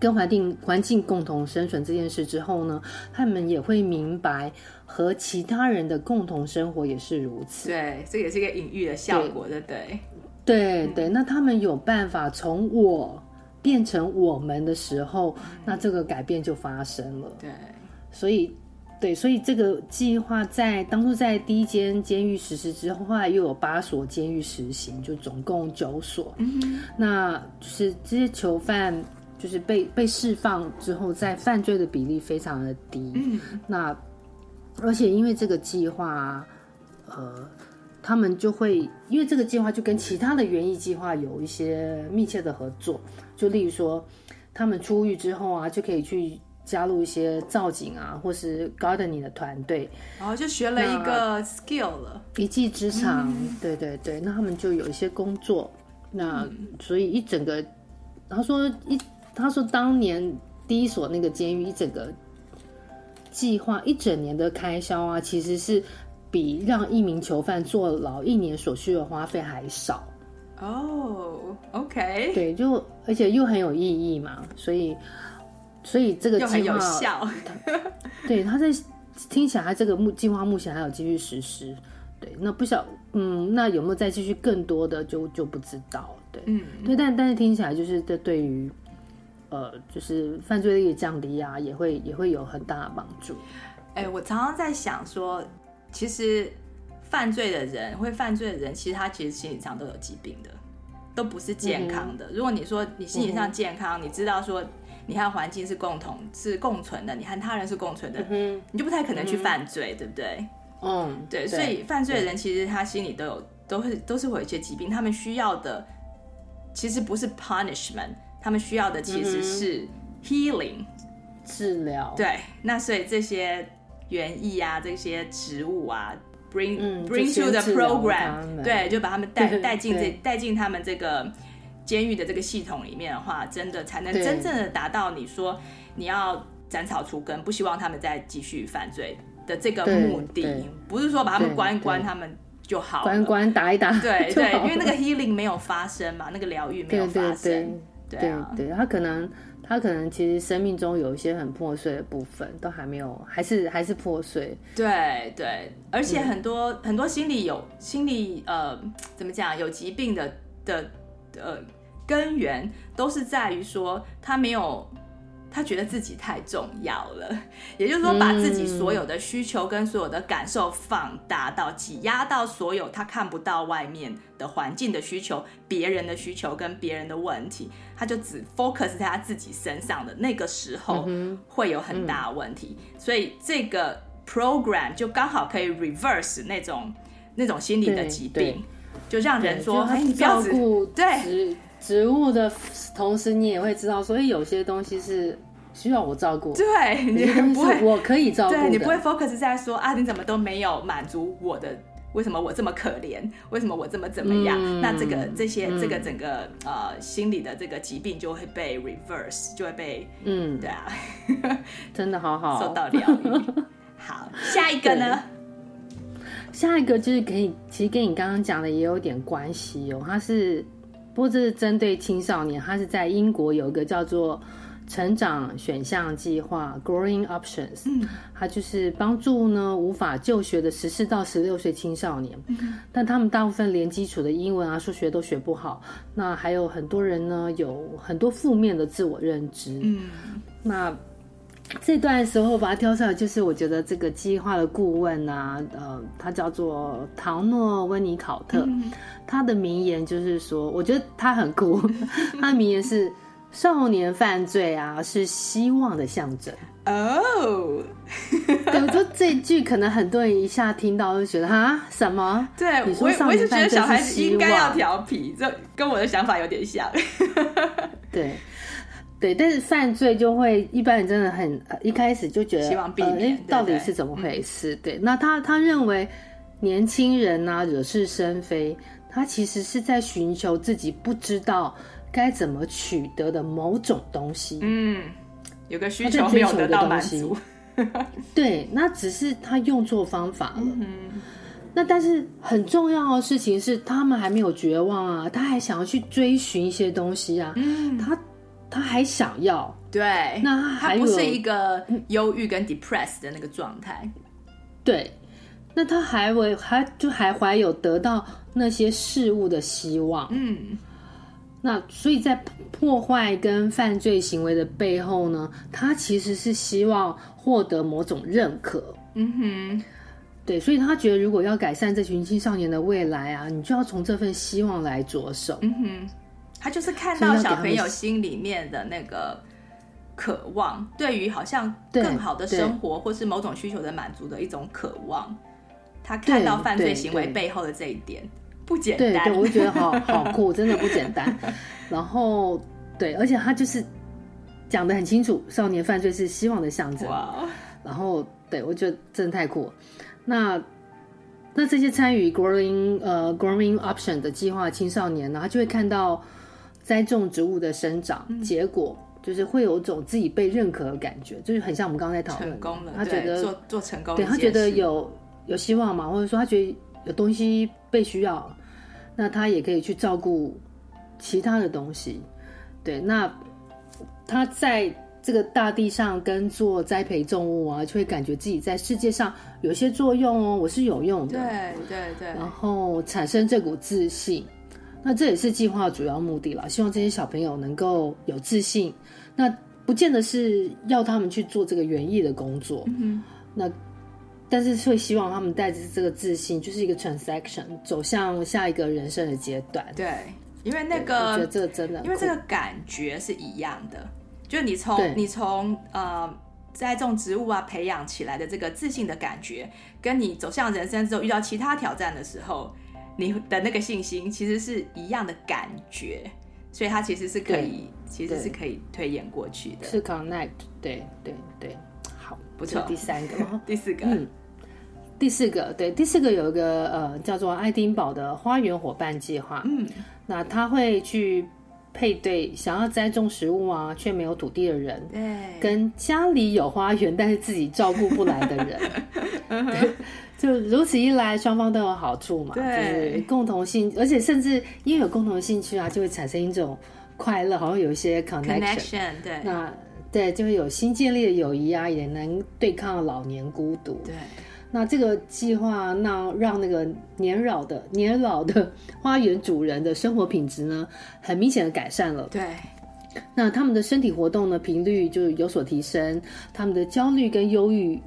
S2: 跟环境环境共同生存这件事之后呢，他们也会明白和其他人的共同生活也是如此。
S1: 对，这也是一个隐喻的效果，对对？
S2: 对对，那他们有办法从我变成我们的时候，嗯、那这个改变就发生了。对，所以对，所以这个计划在当初在第一间监狱实施之后，后来又有八所监狱实行，就总共九所。那就是这些囚犯。就是被被释放之后，在犯罪的比例非常的低。嗯，那而且因为这个计划，呃，他们就会因为这个计划就跟其他的园艺计划有一些密切的合作，就例如说，他们出狱之后啊，就可以去加入一些造景啊，或是 gardening 的团队，
S1: 然后就学了一个 skill 了，
S2: 一技之长。嗯、对对对，那他们就有一些工作，那、嗯、所以一整个，他说一，他说当年第一所那个监狱一整个。计划一整年的开销啊，其实是比让一名囚犯坐牢一年所需的花费还少。
S1: 哦、oh，OK，
S2: 对，就而且又很有意义嘛，所以所以这个计
S1: 划很有效。
S2: 对，他在听起来，他这个目计划目前还有继续实施。对，那不晓嗯，那有没有再继续更多的就就不知道。对，嗯，对，但但是听起来就是这对于。呃，就是犯罪率降低啊，也会也会有很大的帮助。
S1: 哎、欸，我常常在想说，其实犯罪的人，会犯罪的人，其实他其实心理上都有疾病的，都不是健康的。嗯、如果你说你心理上健康，嗯、你知道说你和环境是共同是共存的，你和他人是共存的，嗯、你就不太可能去犯罪，嗯、对不对？嗯，对。对，所以犯罪的人其实他心里都有都会都是会有一些疾病，他们需要的其实不是 punishment。他们需要的其实是 healing
S2: 治疗，
S1: 对。那所以这些园艺啊，这些植物啊，bring、嗯、bring to the program，对，就把他们带带进这带进他们这个监狱的这个系统里面的话，真的才能真正的达到你说你要斩草除根，不希望他们再继续犯罪的这个目的，不是说把他们关一关他们就好，
S2: 关关打一打，
S1: 对对，因为那个 healing 没有发生嘛，那个疗愈没有发生。
S2: 对对他可能他可能其实生命中有一些很破碎的部分，都还没有，还是还是破碎。
S1: 对对，而且很多、嗯、很多心理有心理呃怎么讲有疾病的的呃根源，都是在于说他没有。他觉得自己太重要了，也就是说，把自己所有的需求跟所有的感受放大到挤压到所有他看不到外面的环境的需求、别人的需求跟别人的问题，他就只 focus 在他自己身上的那个时候，会有很大问题。所以这个 program 就刚好可以 reverse 那种那种心理的疾病，就让人说：“哎，你不要顾对。”
S2: 植物的同时，你也会知道，所以有些东西是需要我照顾。
S1: 对，你不会，
S2: 我可以照顾。
S1: 对，你不会 focus 在说啊，你怎么都没有满足我的？为什么我这么可怜？为什么我这么怎么样？嗯、那这个这些、嗯、这个整个呃心理的这个疾病就会被 reverse，就会被嗯，对啊，
S2: 真的好好
S1: 受到疗愈。好，下一个呢？
S2: 下一个就是可以，其实跟你刚刚讲的也有点关系哦，它是。不过这是针对青少年，他是在英国有一个叫做“成长选项计划 ”（Growing Options），嗯，它就是帮助呢无法就学的十四到十六岁青少年，嗯，但他们大部分连基础的英文啊、数学都学不好，那还有很多人呢有很多负面的自我认知，嗯，那。这段的时候把它挑出来，就是我觉得这个计划的顾问啊，呃，他叫做唐诺温尼考特，嗯、他的名言就是说，我觉得他很酷，他的名言是“少年犯罪啊，是希望的象征”。哦，对，我说 这句可能很多人一下听到就觉得哈，什么？对，你说少年犯罪是希望，
S1: 我我一直觉得小孩子应该要调皮，这跟我的想法有点像。
S2: 对。对，但是犯罪就会一般人真的很一开始就觉得
S1: 希望避免，
S2: 呃、到底是怎么回事？对，对，那他他认为年轻人啊惹是生非，他其实是在寻求自己不知道该怎么取得的某种东西。嗯，
S1: 有个需求没有得到满足。
S2: 对，那只是他用错方法了。嗯，那但是很重要的事情是，他们还没有绝望啊，他还想要去追寻一些东西啊。嗯，他。他还想要，
S1: 对，那他不是一个忧郁跟 depressed 的那个状态，
S2: 对，那他还为还就还怀有得到那些事物的希望，嗯，那所以在破坏跟犯罪行为的背后呢，他其实是希望获得某种认可，嗯哼，对，所以他觉得如果要改善这群青少年的未来啊，你就要从这份希望来着手，嗯哼。
S1: 他就是看到小朋友心里面的那个渴望，对于好像更好的生活或是某种需求的满足的一种渴望。他看到犯罪行为背后的这一点不简单，
S2: 对对，我就觉得好好酷，真的不简单。然后对，而且他就是讲的很清楚，少年犯罪是希望的象征。然后对我觉得真的太酷了。那那这些参与 growing 呃 growing option 的计划青少年呢，他就会看到栽种植物的生长、嗯、结果。就是会有一种自己被认可的感觉，就是很像我们刚刚在讨论，
S1: 成功了，
S2: 他觉得
S1: 做做成功，
S2: 对他觉得有有希望嘛，或者说他觉得有东西被需要，那他也可以去照顾其他的东西。对，那他在这个大地上跟做栽培作物啊，就会感觉自己在世界上有些作用哦，我是有用的，
S1: 对对对，
S2: 然后产生这股自信。那这也是计划的主要目的了，希望这些小朋友能够有自信。那不见得是要他们去做这个园艺的工作，嗯，那但是会希望他们带着这个自信，就是一个 transaction 走向下一个人生的阶段。
S1: 对，因为那个
S2: 我觉得这个真的，
S1: 因为这个感觉是一样的，就你从你从呃栽种植物啊培养起来的这个自信的感觉，跟你走向人生之后遇到其他挑战的时候。你的那个信心其实是一样的感觉，所以它其实是可以，其实是可以推演过去的。
S2: 是 connect，对对对，好，
S1: 不错。
S2: 第三个，
S1: 第四个，
S2: 嗯，第四个，对，第四个有一个呃叫做爱丁堡的花园伙伴计划，嗯，那他会去配对想要栽种食物啊却没有土地的人，对，跟家里有花园但是自己照顾不来的人。对就如此一来，双方都有好处嘛。对，就是共同兴，而且甚至因为有共同的兴趣啊，就会产生一种快乐，好像有一些 connection。
S1: connection 对，
S2: 那对就会有新建立的友谊啊，也能对抗老年孤独。
S1: 对，
S2: 那这个计划，那让那个年老的年老的花园主人的生活品质呢，很明显的改善了。
S1: 对，
S2: 那他们的身体活动的频率就有所提升，他们的焦虑跟忧郁。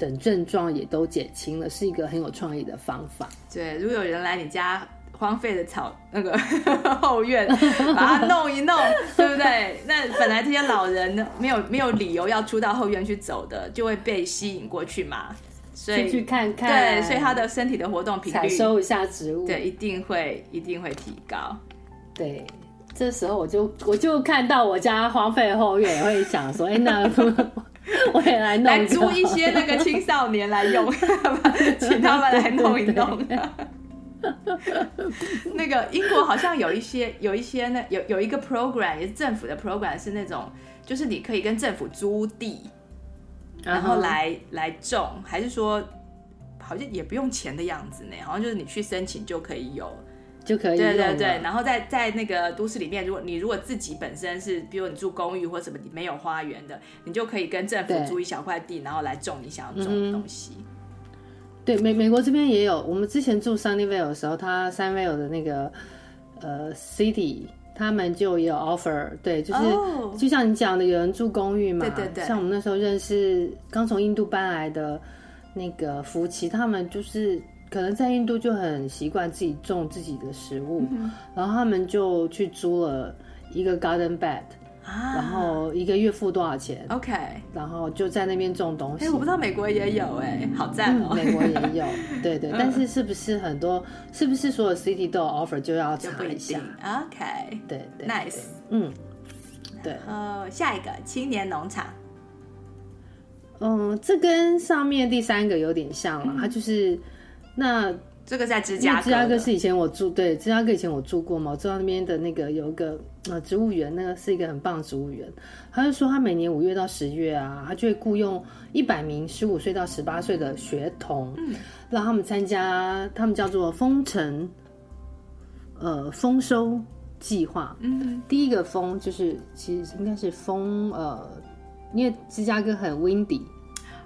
S2: 等症状也都减轻了，是一个很有创意的方法。
S1: 对，如果有人来你家荒废的草那个 后院，把它弄一弄，对不对？那本来这些老人没有没有理由要出到后院去走的，就会被吸引过去嘛。所以
S2: 去看看，
S1: 对，所以他的身体的活动频率，
S2: 采收一下植物，
S1: 对，一定会一定会提高。
S2: 对，这时候我就我就看到我家荒废的后院，也会想说，哎，那。我也来弄，
S1: 来租一些那个青少年来用，请他们来弄一弄。那个英国好像有一些有一些那有有一个 program 也是政府的 program 是那种，就是你可以跟政府租地，然后来来种，还是说好像也不用钱的样子呢？好像就是你去申请就可以有。
S2: 就可以
S1: 对对对，然后在在那个都市里面，如果你如果自己本身是，比如你住公寓或什么，你没有花园的，你就可以跟政府租一小块地，然后来种你想要种的东西。嗯、
S2: 对，美美国这边也有，我们之前住 Sunnyvale 的时候，他 Sunnyvale 的那个呃 City，他们就有 offer，对，就是、oh. 就像你讲的，有人住公寓嘛，
S1: 对对对，
S2: 像我们那时候认识刚从印度搬来的那个夫妻，他们就是。可能在印度就很习惯自己种自己的食物，嗯，然后他们就去租了一个 garden bed，啊，然后一个月付多少钱
S1: ？OK，
S2: 然后就在那边种东西。
S1: 哎，我不知道美国也有哎，嗯，好赞哦，
S2: 美国也有，对对，但是是不是很多？是不是所有 city 都有 offer 就要查一下
S1: ？OK，
S2: 对对
S1: ，Nice，
S2: 嗯，对。
S1: 呃，下一个青年农场，
S2: 嗯，这跟上面第三个有点像了，嗯，它就是。那
S1: 这个在芝加哥，
S2: 芝加哥是以前我住，对，芝加哥以前我住过嘛，我知道那边的那个有一个呃植物园，那个是一个很棒的植物园。他就说他每年五月到十月啊，他就会雇佣一百名十五岁到十八岁的学童，嗯，让他们参加他们叫做丰城呃丰收计划。嗯，第一个丰就是其实应该是丰呃，因为芝加哥很 windy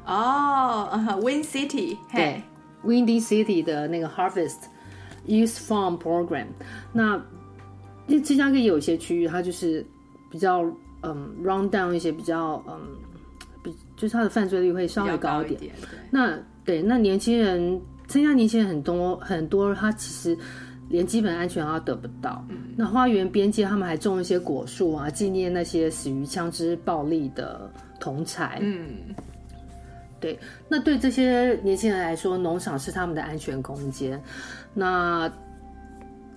S1: 哦，wind city，
S2: 对。Windy City 的那个 Harvest Youth Farm Program，那因为芝加哥也有一些区域，它就是比较嗯 run down 一些，比较嗯比就是它的犯罪率会稍微高一点。一点对那对，那年轻人参加年轻人很多很多，他其实连基本安全都得不到。嗯、那花园边界他们还种一些果树啊，纪念那些死于枪支暴力的同才。嗯，对。那对这些年轻人来说，农场是他们的安全空间。那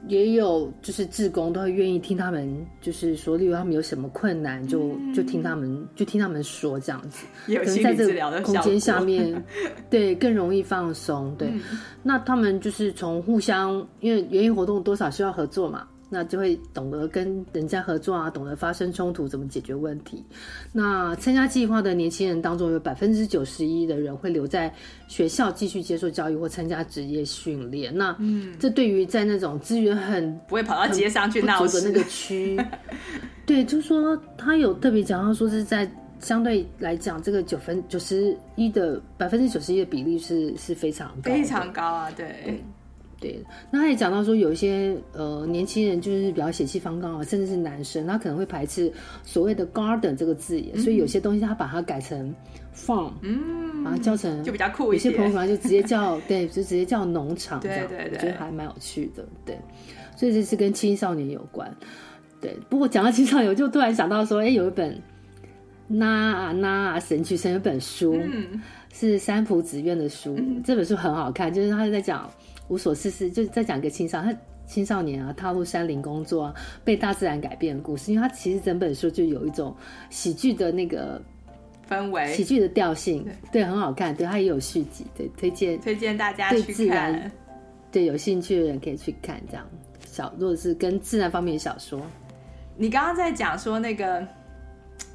S2: 也有就是志工都会愿意听他们，就是说，例如他们有什么困难，就就听他们就听他们说这样子，
S1: 有
S2: 可能在这个空间下面，对更容易放松。对，嗯、那他们就是从互相，因为园艺活动多少需要合作嘛。那就会懂得跟人家合作啊，懂得发生冲突怎么解决问题。那参加计划的年轻人当中，有百分之九十一的人会留在学校继续接受教育或参加职业训练。那嗯，这对于在那种资源很
S1: 不会跑到街上去闹
S2: 的那个区，对，就是说他有特别讲到说是在相对来讲，这个九分九十一的百分之九十一的比例是是非常高
S1: 非常高啊，对。
S2: 对对，那他也讲到说，有一些呃年轻人就是比较血气方刚啊，甚至是男生，他可能会排斥所谓的 garden 这个字眼，嗯、所以有些东西他把它改成 farm，嗯，把它叫成
S1: 就比较酷一些。
S2: 有些朋友可能就直接叫 对，就直接叫农场这样，
S1: 对对对，
S2: 我觉得还蛮有趣的。对，所以这是跟青少年有关。对，不过讲到青少年，我就突然想到说，哎，有一本那啊那啊神曲神有本书，嗯、是三浦紫苑的书，嗯、这本书很好看，就是他在讲。无所事事，就是在讲一个青少他青少年啊，踏入山林工作啊，被大自然改变的故事。因为他其实整本书就有一种喜剧的那个
S1: 氛围，
S2: 喜剧的调性，对，对，很好看。对，他也有续集，对，推荐
S1: 推荐大家去看。对自然，
S2: 对有兴趣的人可以去看。这样小，如果是跟自然方面的小说，
S1: 你刚刚在讲说那个，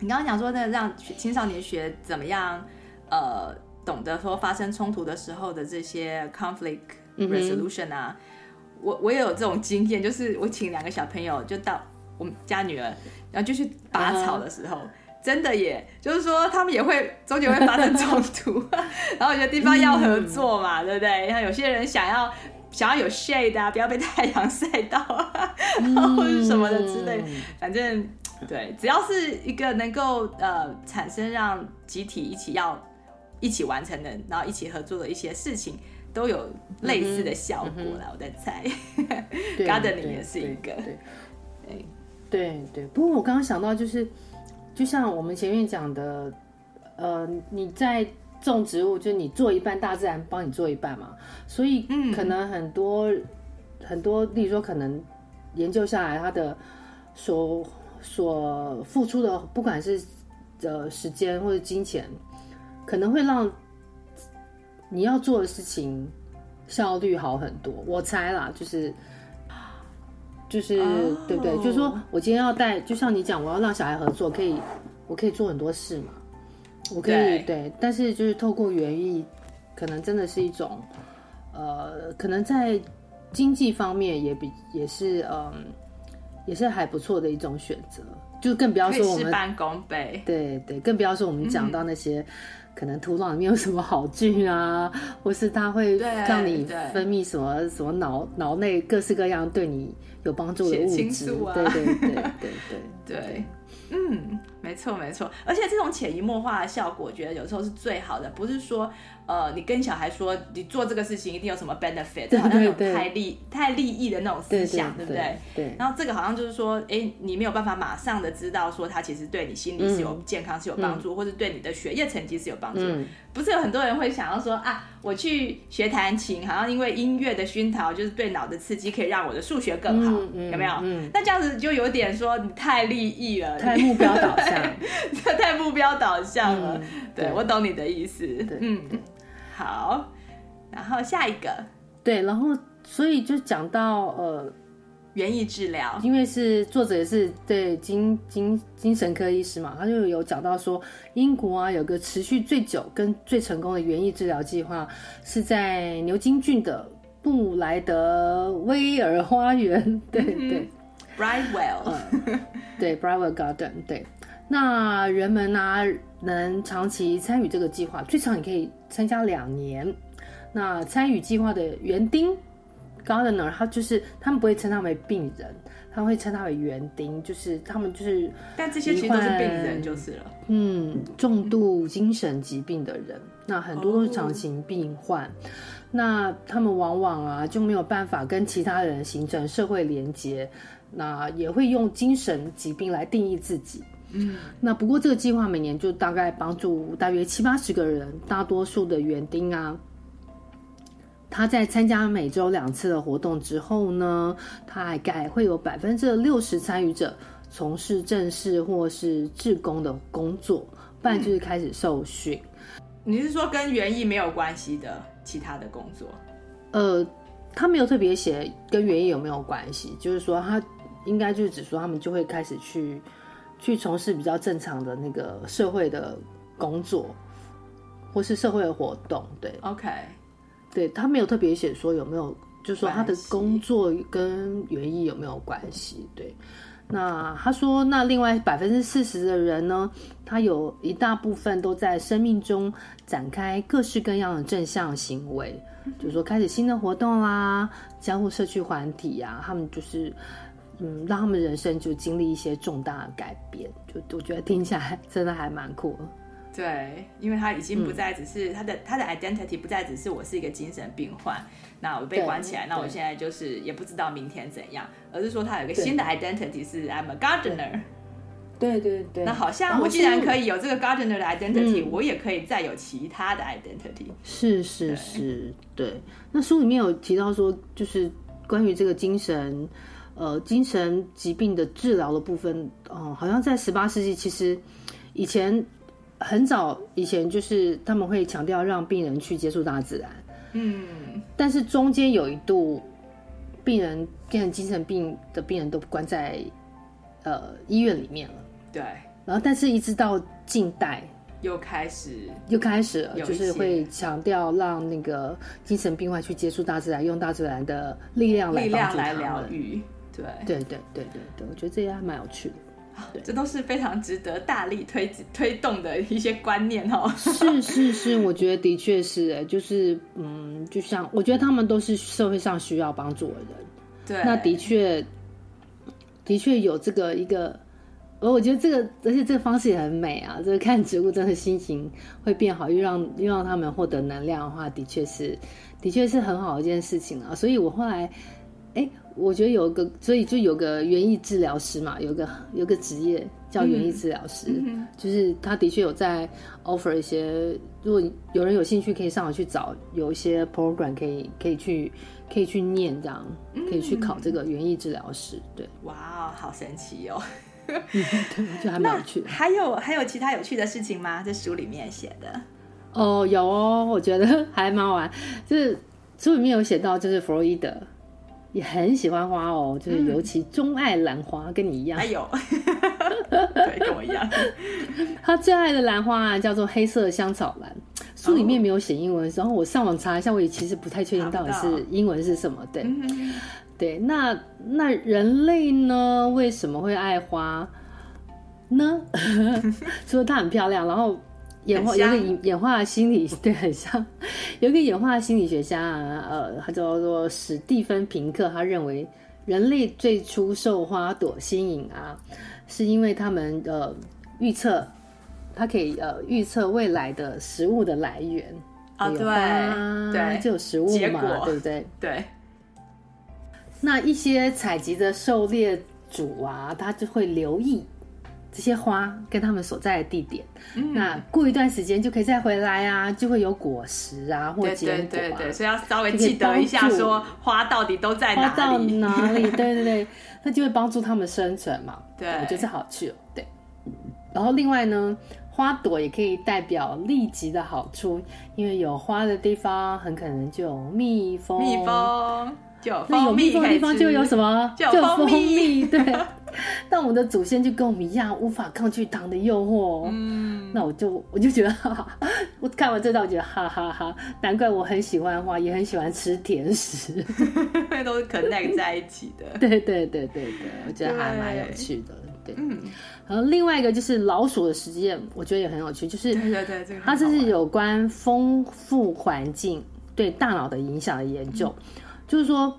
S1: 你刚刚讲说那让青少年学怎么样，呃，懂得说发生冲突的时候的这些 conflict。Resolution 啊，我我也有这种经验，就是我请两个小朋友就到我们家女儿，然后就去拔草的时候，uh. 真的耶，就是说他们也会中间会发生冲突，然后有些地方要合作嘛，嗯、对不对？然后有些人想要想要有 shade 啊，不要被太阳晒到啊，然后或者什么的之类，嗯、反正对，只要是一个能够呃产生让集体一起要一起完成的，然后一起合作的一些事情。都有类似的效果啦，我在猜。Gardening 也是一个，对对
S2: 对对。不过我刚刚想到，就是就像我们前面讲的，呃，你在种植物，就你做一半，大自然帮你做一半嘛。所以可能很多很多，例如说，可能研究下来，他的所所付出的，不管是呃时间或者金钱，可能会让。你要做的事情效率好很多，我猜啦，就是就是、oh. 对不对？就是说我今天要带，就像你讲，我要让小孩合作，可以，我可以做很多事嘛，我可以对，对，但是就是透过园艺，可能真的是一种，呃，可能在经济方面也比也是嗯，也是还不错的一种选择，就更不要说我们
S1: 事半功倍，
S2: 对对，更不要说我们讲到那些。嗯可能土壤里面有什么好菌啊，或是它会让你分泌什么什么脑脑内各式各样对你有帮助的物质，啊、对对对对，
S1: 对，嗯，没错没错，而且这种潜移默化的效果，我觉得有时候是最好的，不是说。呃，你跟小孩说你做这个事情一定有什么 benefit，对好像有太利太利益的那种思想，对，不对？对。然后这个好像就是说，哎，你没有办法马上的知道说他其实对你心理是有健康是有帮助，嗯、或者对你的学业成绩是有帮助。嗯、不是有很多人会想要说啊，我去学弹琴，好像因为音乐的熏陶就是对脑的刺激，可以让我的数学更好，嗯、有没有？嗯。那这样子就有点说你太利益了，
S2: 太目标导向，
S1: 太目标导向了。对我懂你的意思。对嗯。好，然后下一个，
S2: 对，然后所以就讲到呃，
S1: 园艺治疗，
S2: 因为是作者也是对精精精神科医师嘛，他就有讲到说，英国啊有个持续最久跟最成功的园艺治疗计划，是在牛津郡的布莱德威尔花园，对对
S1: ，Brightwell，
S2: 对，Brightwell Garden，对。那人们呢、啊，能长期参与这个计划，最长你可以参加两年。那参与计划的园丁 gardener，他就是他们不会称他为病人，他会称他为园丁，就是他们就是，
S1: 但这些其实都是病人就是了。
S2: 嗯，重度精神疾病的人，那很多都是长期病患。那他们往往啊就没有办法跟其他人形成社会连接，那也会用精神疾病来定义自己。嗯，那不过这个计划每年就大概帮助大约七八十个人，大多数的园丁啊，他在参加每周两次的活动之后呢，他还概会有百分之六十参与者从事正式或是志工的工作，不然就是开始受训。嗯
S1: 你是说跟园艺没有关系的其他的工作？
S2: 呃，他没有特别写跟园艺有没有关系，就是说他应该就是只说他们就会开始去去从事比较正常的那个社会的工作，或是社会的活动。对
S1: ，OK，
S2: 对，他没有特别写说有没有，就是说他的工作跟园艺有没有关系？对。那他说，那另外百分之四十的人呢，他有一大部分都在生命中展开各式各样的正向行为，就是说开始新的活动啦，加入社区团体呀、啊，他们就是嗯，让他们人生就经历一些重大的改变，就我觉得听起来真的还蛮酷的。
S1: 对，因为他已经不再只是他的、嗯、他的 identity 不再只是我是一个精神病患，那我被关起来，那我现在就是也不知道明天怎样，而是说他有一个新的 identity 是 I'm a gardener。
S2: 对对对。
S1: 那好像我既然可以有这个 gardener 的 identity，、嗯、我也可以再有其他的 identity。
S2: 是是是，对，对。那书里面有提到说，就是关于这个精神呃精神疾病的治疗的部分，哦、呃，好像在十八世纪其实以前。很早以前，就是他们会强调让病人去接触大自然，嗯，但是中间有一度，病人变成精神病的病人都关在呃医院里面了，
S1: 对，
S2: 然后但是一直到近代
S1: 又开始
S2: 又开始了，就是会强调让那个精神病患去接触大自然，用大自然的力量来疗愈，对，对对对对对，我觉得这些还蛮有趣的。
S1: 这都是非常值得大力推推动的一些观念哦。
S2: 是是是，我觉得的确是哎，就是嗯，就像我觉得他们都是社会上需要帮助的人。
S1: 对，
S2: 那的确的确有这个一个，而我觉得这个而且这个方式也很美啊。这个看植物真的心情会变好，又让又让他们获得能量的话，的确是的确是很好的一件事情啊。所以我后来哎。我觉得有一个，所以就有个园艺治疗师嘛，有个有个职业叫园艺治疗师，嗯，就是他的确有在 offer 一些，如果有人有兴趣，可以上网去找，有一些 program 可以可以去可以去念这样，可以去考这个园艺治疗师。对，
S1: 哇，好神奇哦！
S2: 对，我觉得还蛮有趣的。
S1: 还有还有其他有趣的事情吗？在书里面写的？
S2: 哦，有哦，我觉得 还蛮好玩。就是书里面有写到，就是弗洛伊德。也很喜欢花哦，就是尤其钟爱兰花，跟你一样。
S1: 还有，对，跟我一样。
S2: 他最爱的兰花啊，叫做黑色香草兰。书里面没有写英文，然后我上网查一下，我也其实不太确定到底是英文是什么。对，对，那那人类呢？为什么会爱花呢？除了它很漂亮，然后。演化有个演化心理 对，很像，有一个演化心理学家啊，呃，他叫做史蒂芬平克，他认为人类最初受花朵吸引啊，是因为他们呃预测，他可以呃预测未来的食物的来源
S1: 啊，对对，
S2: 就有食物嘛，对不对？
S1: 对。
S2: 那一些采集的狩猎主啊，他就会留意。这些花跟他们所在的地点，嗯、那过一段时间就可以再回来啊，就会有果实啊，或结果啊。对
S1: 对对对，所以要稍微记得一下，说花到底都在哪里？
S2: 花到哪里？对对对，那就会帮助他们生存嘛。
S1: 对，
S2: 我觉得这好趣哦。对，然后另外呢，花朵也可以代表立即的好处，因为有花的地方很可能就有蜜蜂。
S1: 蜜蜂。就
S2: 那有蜜蜂的地方就有什么？
S1: 就有蜂蜜。
S2: 对，但我们的祖先就跟我们一样，无法抗拒糖的诱惑。嗯，那我就我就觉得，哈哈，我看完这道，我觉得哈哈哈，难怪我很喜欢花，也很喜欢吃甜食，
S1: 都是 connect 在一起的。
S2: 对对对对对，我觉得还蛮有趣的。对，嗯，然后另外一个就是老鼠的实验，我觉得也很有趣，就是
S1: 对对对，这个
S2: 它这是有关丰富环境对大脑的影响的研究。嗯就是说，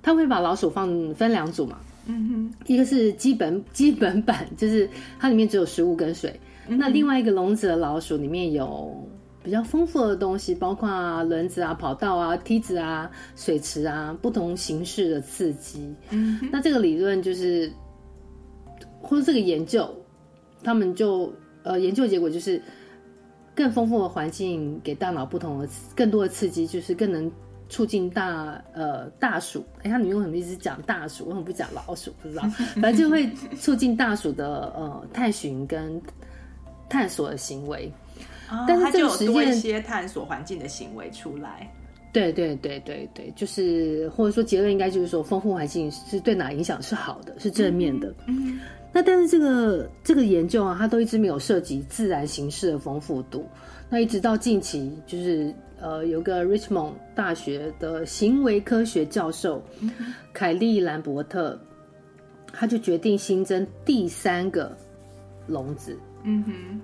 S2: 他会把老鼠放分两组嘛，嗯哼，一个是基本 基本版，就是它里面只有食物跟水，嗯、那另外一个笼子的老鼠里面有比较丰富的东西，包括轮子啊、跑道啊、梯子啊、水池啊，不同形式的刺激。嗯，那这个理论就是，或者这个研究，他们就呃研究结果就是，更丰富的环境给大脑不同的更多的刺激，就是更能促进大呃大鼠。哎，他女用什么一直讲大鼠？为什么不讲老鼠？不知道，反正就会促进大鼠的呃探寻跟探索的行为。
S1: 但是这个实验一些探索环境的行为出来，
S2: 对对对对对，就是或者说结论应该就是说，丰富环境是对哪影响是好的，是正面的。嗯，嗯，那但是这个这个研究啊，它都一直没有涉及自然形式的丰富度。那一直到近期，就是呃，有个 Richmond 大学的行为科学教授凯利兰伯特，他就决定新增第三个笼子。嗯哼。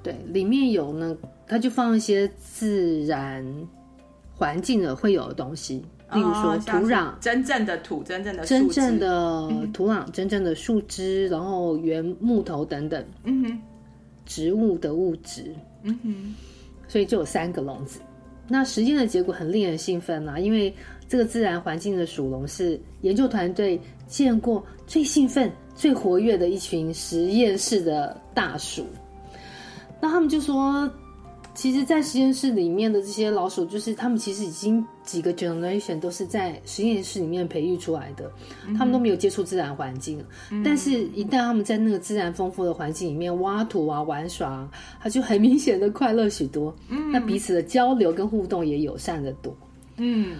S2: 对，里面有呢，他就放一些自然环境的会有的东西，例如说土壤，
S1: 真正的土，真正的
S2: 真正的土壤，真正的树枝，然后原木头等等，嗯哼，植物的物质，嗯哼，所以就有三个笼子。那实验的结果很令人兴奋啦，因为这个自然环境的鼠笼是研究团队见过最兴奋、最活跃的一群实验室的大鼠。那他们就说，其实，在实验室里面的这些老鼠，就是他们其实已经几个 generation 都是在实验室里面培育出来的，他们都没有接触自然环境。但是，一旦他们在那个自然丰富的环境里面挖土啊、玩耍，他就很明显的快乐许多。那彼此的交流跟互动也友善的多。嗯。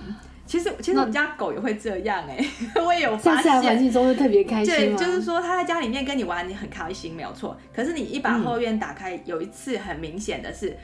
S1: 其实，其实我们家狗也会这样哎、欸，我也有发现。
S2: 在环境中就特别开心。
S1: 对，就是说它在家里面跟你玩，你很开心，没有错。可是你一把后院打开，嗯、有一次很明显的是，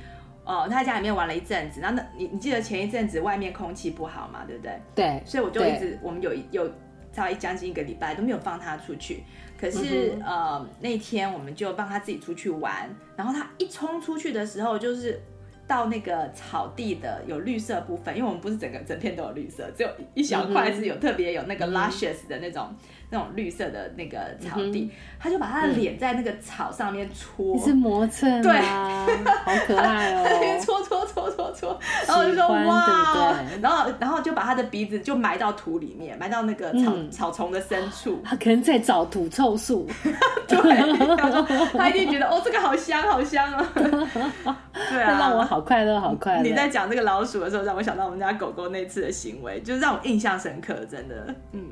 S1: 哦，他在家里面玩了一阵子，然后那你你记得前一阵子外面空气不好嘛，对不对？对。所以我就一直，我们有有差不多将近一个礼拜都没有放他出去。可是、嗯、呃那天我们就放他自己出去玩，然后他一冲出去的时候就是。到那个草地的有绿色部分，因为我们不是整个整片都有绿色，只有一小块是有特别有那个 luscious 的那种、嗯、那种绿色的那个草地，嗯、他就把他的脸在那个草上面搓，
S2: 你是磨蹭对，好可爱哦，
S1: 在那边搓搓搓搓。搓，然后我就说哇，然后然后就把他的鼻子就埋到土里面，埋到那个草、嗯、草丛的深处，
S2: 他可能在找土臭树，
S1: 对，他一定觉得哦这个好香好香啊，对啊，
S2: 让我。好快乐，好快乐！
S1: 你在讲这个老鼠的时候，让我想到我们家狗狗那次的行为，就是让我印象深刻，真的。嗯，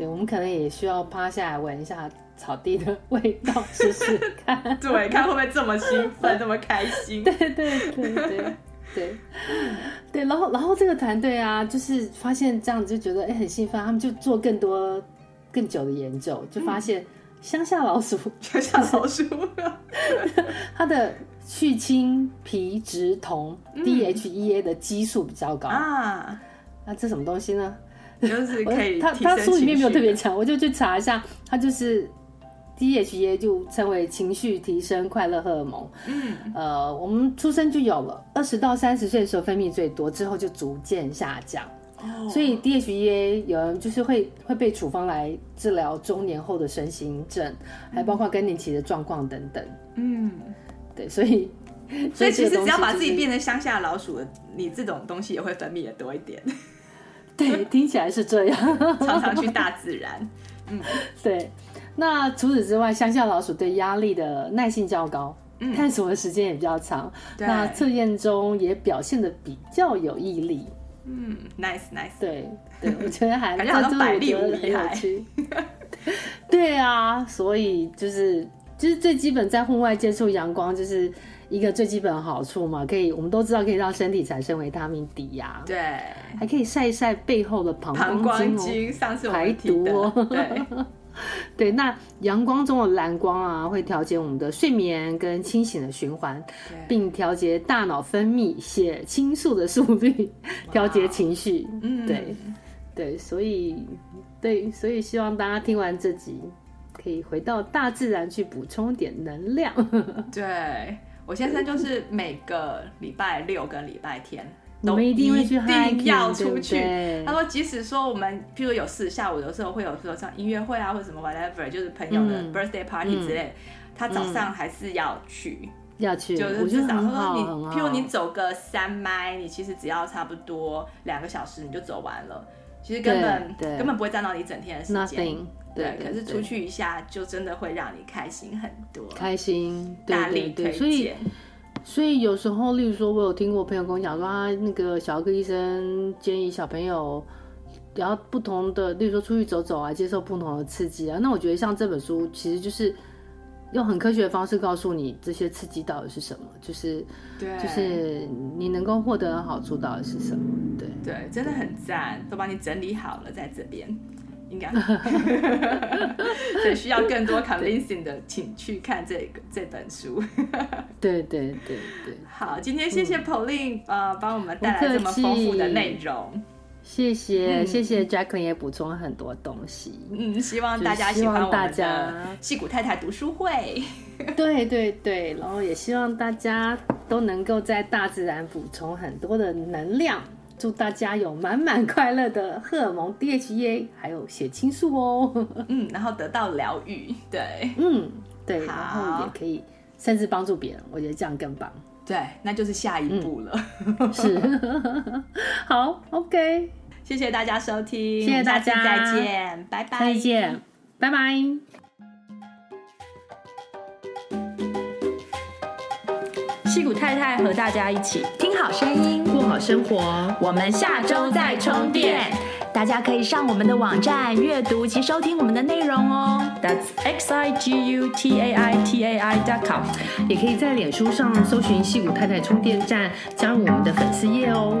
S2: 对，我们可能也需要趴下来闻一下草地的 味道，试试看，
S1: 对，看会不会这么兴奋，这么开心。
S2: 对对对对对对，对。然后，然后这个团队啊，就是发现这样子，就觉得哎很兴奋，他们就做更多更久的研究，就发现乡下老鼠，
S1: 乡下老鼠，
S2: 它的。去氢皮质酮 DHEA 的激素比较高啊，那这什么东西呢？
S1: 就是可以
S2: 他他书里面没有特别讲，我就去查一下，他就是 DHEA 就称为情绪提升快乐荷尔蒙。嗯，呃，我们出生就有了，二十到三十岁的时候分泌最多，之后就逐渐下降。哦，所以 DHEA 有人就是会会被处方来治疗中年后的身心症，还包括更年期的状况等等。嗯。对，所以，
S1: 所以其实只要把自己变成乡下老鼠，你这种东西也会分泌的多一点。
S2: 对，听起来是这样。
S1: 常常去大自然，嗯，
S2: 对。那除此之外，乡下老鼠对压力的耐性较高，嗯、探索的时间也比较长。那测验中也表现的比较有毅力。
S1: 嗯，nice nice。
S2: 对，对，我觉得还
S1: 感觉好像百利无一害。
S2: 对啊，所以就是。就是最基本，在户外接触阳光，就是一个最基本的好处嘛。可以，我们都知道可以让身体产生维他命 D 呀。
S1: 对，
S2: 还可以晒一晒背后的膀胱经哦，
S1: 上次我
S2: 排毒哦。对，对，那阳光中的蓝光啊，会调节我们的睡眠跟清醒的循环，并调节大脑分泌血清素的速率，调节情绪。嗯，对，对，所以，对，所以希望大家听完这集。可以回到大自然去补充点能量。
S1: 对，我先生就是每个礼拜六跟礼拜天
S2: 都一定会去，
S1: 一定要出去。他说，即使说我们譬如有事，下午的时候会有说像音乐会啊，或者什么 whatever，就是朋友的 birthday party 之类，他早上还是要去。
S2: 要去，
S1: 就是至少说你，譬如你走个三麦，你其实只要差不多两个小时你就走完了，其实根本根本不会占到你整天的时间。
S2: Nothing, 对，
S1: 对，可是出去一下就真的会让你开心很多，
S2: 开心，
S1: 大力推荐。
S2: 所以，所以有时候，例如说，我有听过朋友跟我讲说，啊，那个小儿科医生建议小朋友。然后不同的，例如说出去走走啊，接受不同的刺激啊。那我觉得像这本书，其实就是用很科学的方式告诉你这些刺激到底是什么，就是
S1: 对，
S2: 就是你能够获得的好处到底是什么。对
S1: 对，真的很赞，都帮你整理好了在这边，应该。所以，需要更多 convincing 的，请去看这个这本书。
S2: 对对对对。
S1: 好，今天谢谢 Pauline，呃，帮我们带来这么丰富的内容。
S2: 谢谢、嗯、谢谢 Jacqueline 也补充了很多东西，
S1: 嗯，希望大家喜欢我们的矽谷太太读书会，
S2: 对对对，然后也希望大家都能够在大自然补充很多的能量，祝大家有满满快乐的荷尔蒙 DHEA 还有血清素哦，
S1: 嗯，然后得到疗愈，对，
S2: 嗯对，然后也可以甚至帮助别人，我觉得这样更棒。
S1: 对，那就是下一步了。
S2: 嗯、是，好，OK，
S1: 谢谢大家收听，
S2: 谢谢大家，
S1: 再见，拜拜，
S2: 再见，拜拜。
S1: 戏骨太太和大家一起听好声音，
S2: 过好生活，
S1: 我们下周再充电。大家可以上我们的网站阅读及收听我们的内容哦。That's x i g u t a i t a i dot com。
S2: 也可以在脸书上搜寻“戏谷太太充电站”，加入我们的粉丝页哦。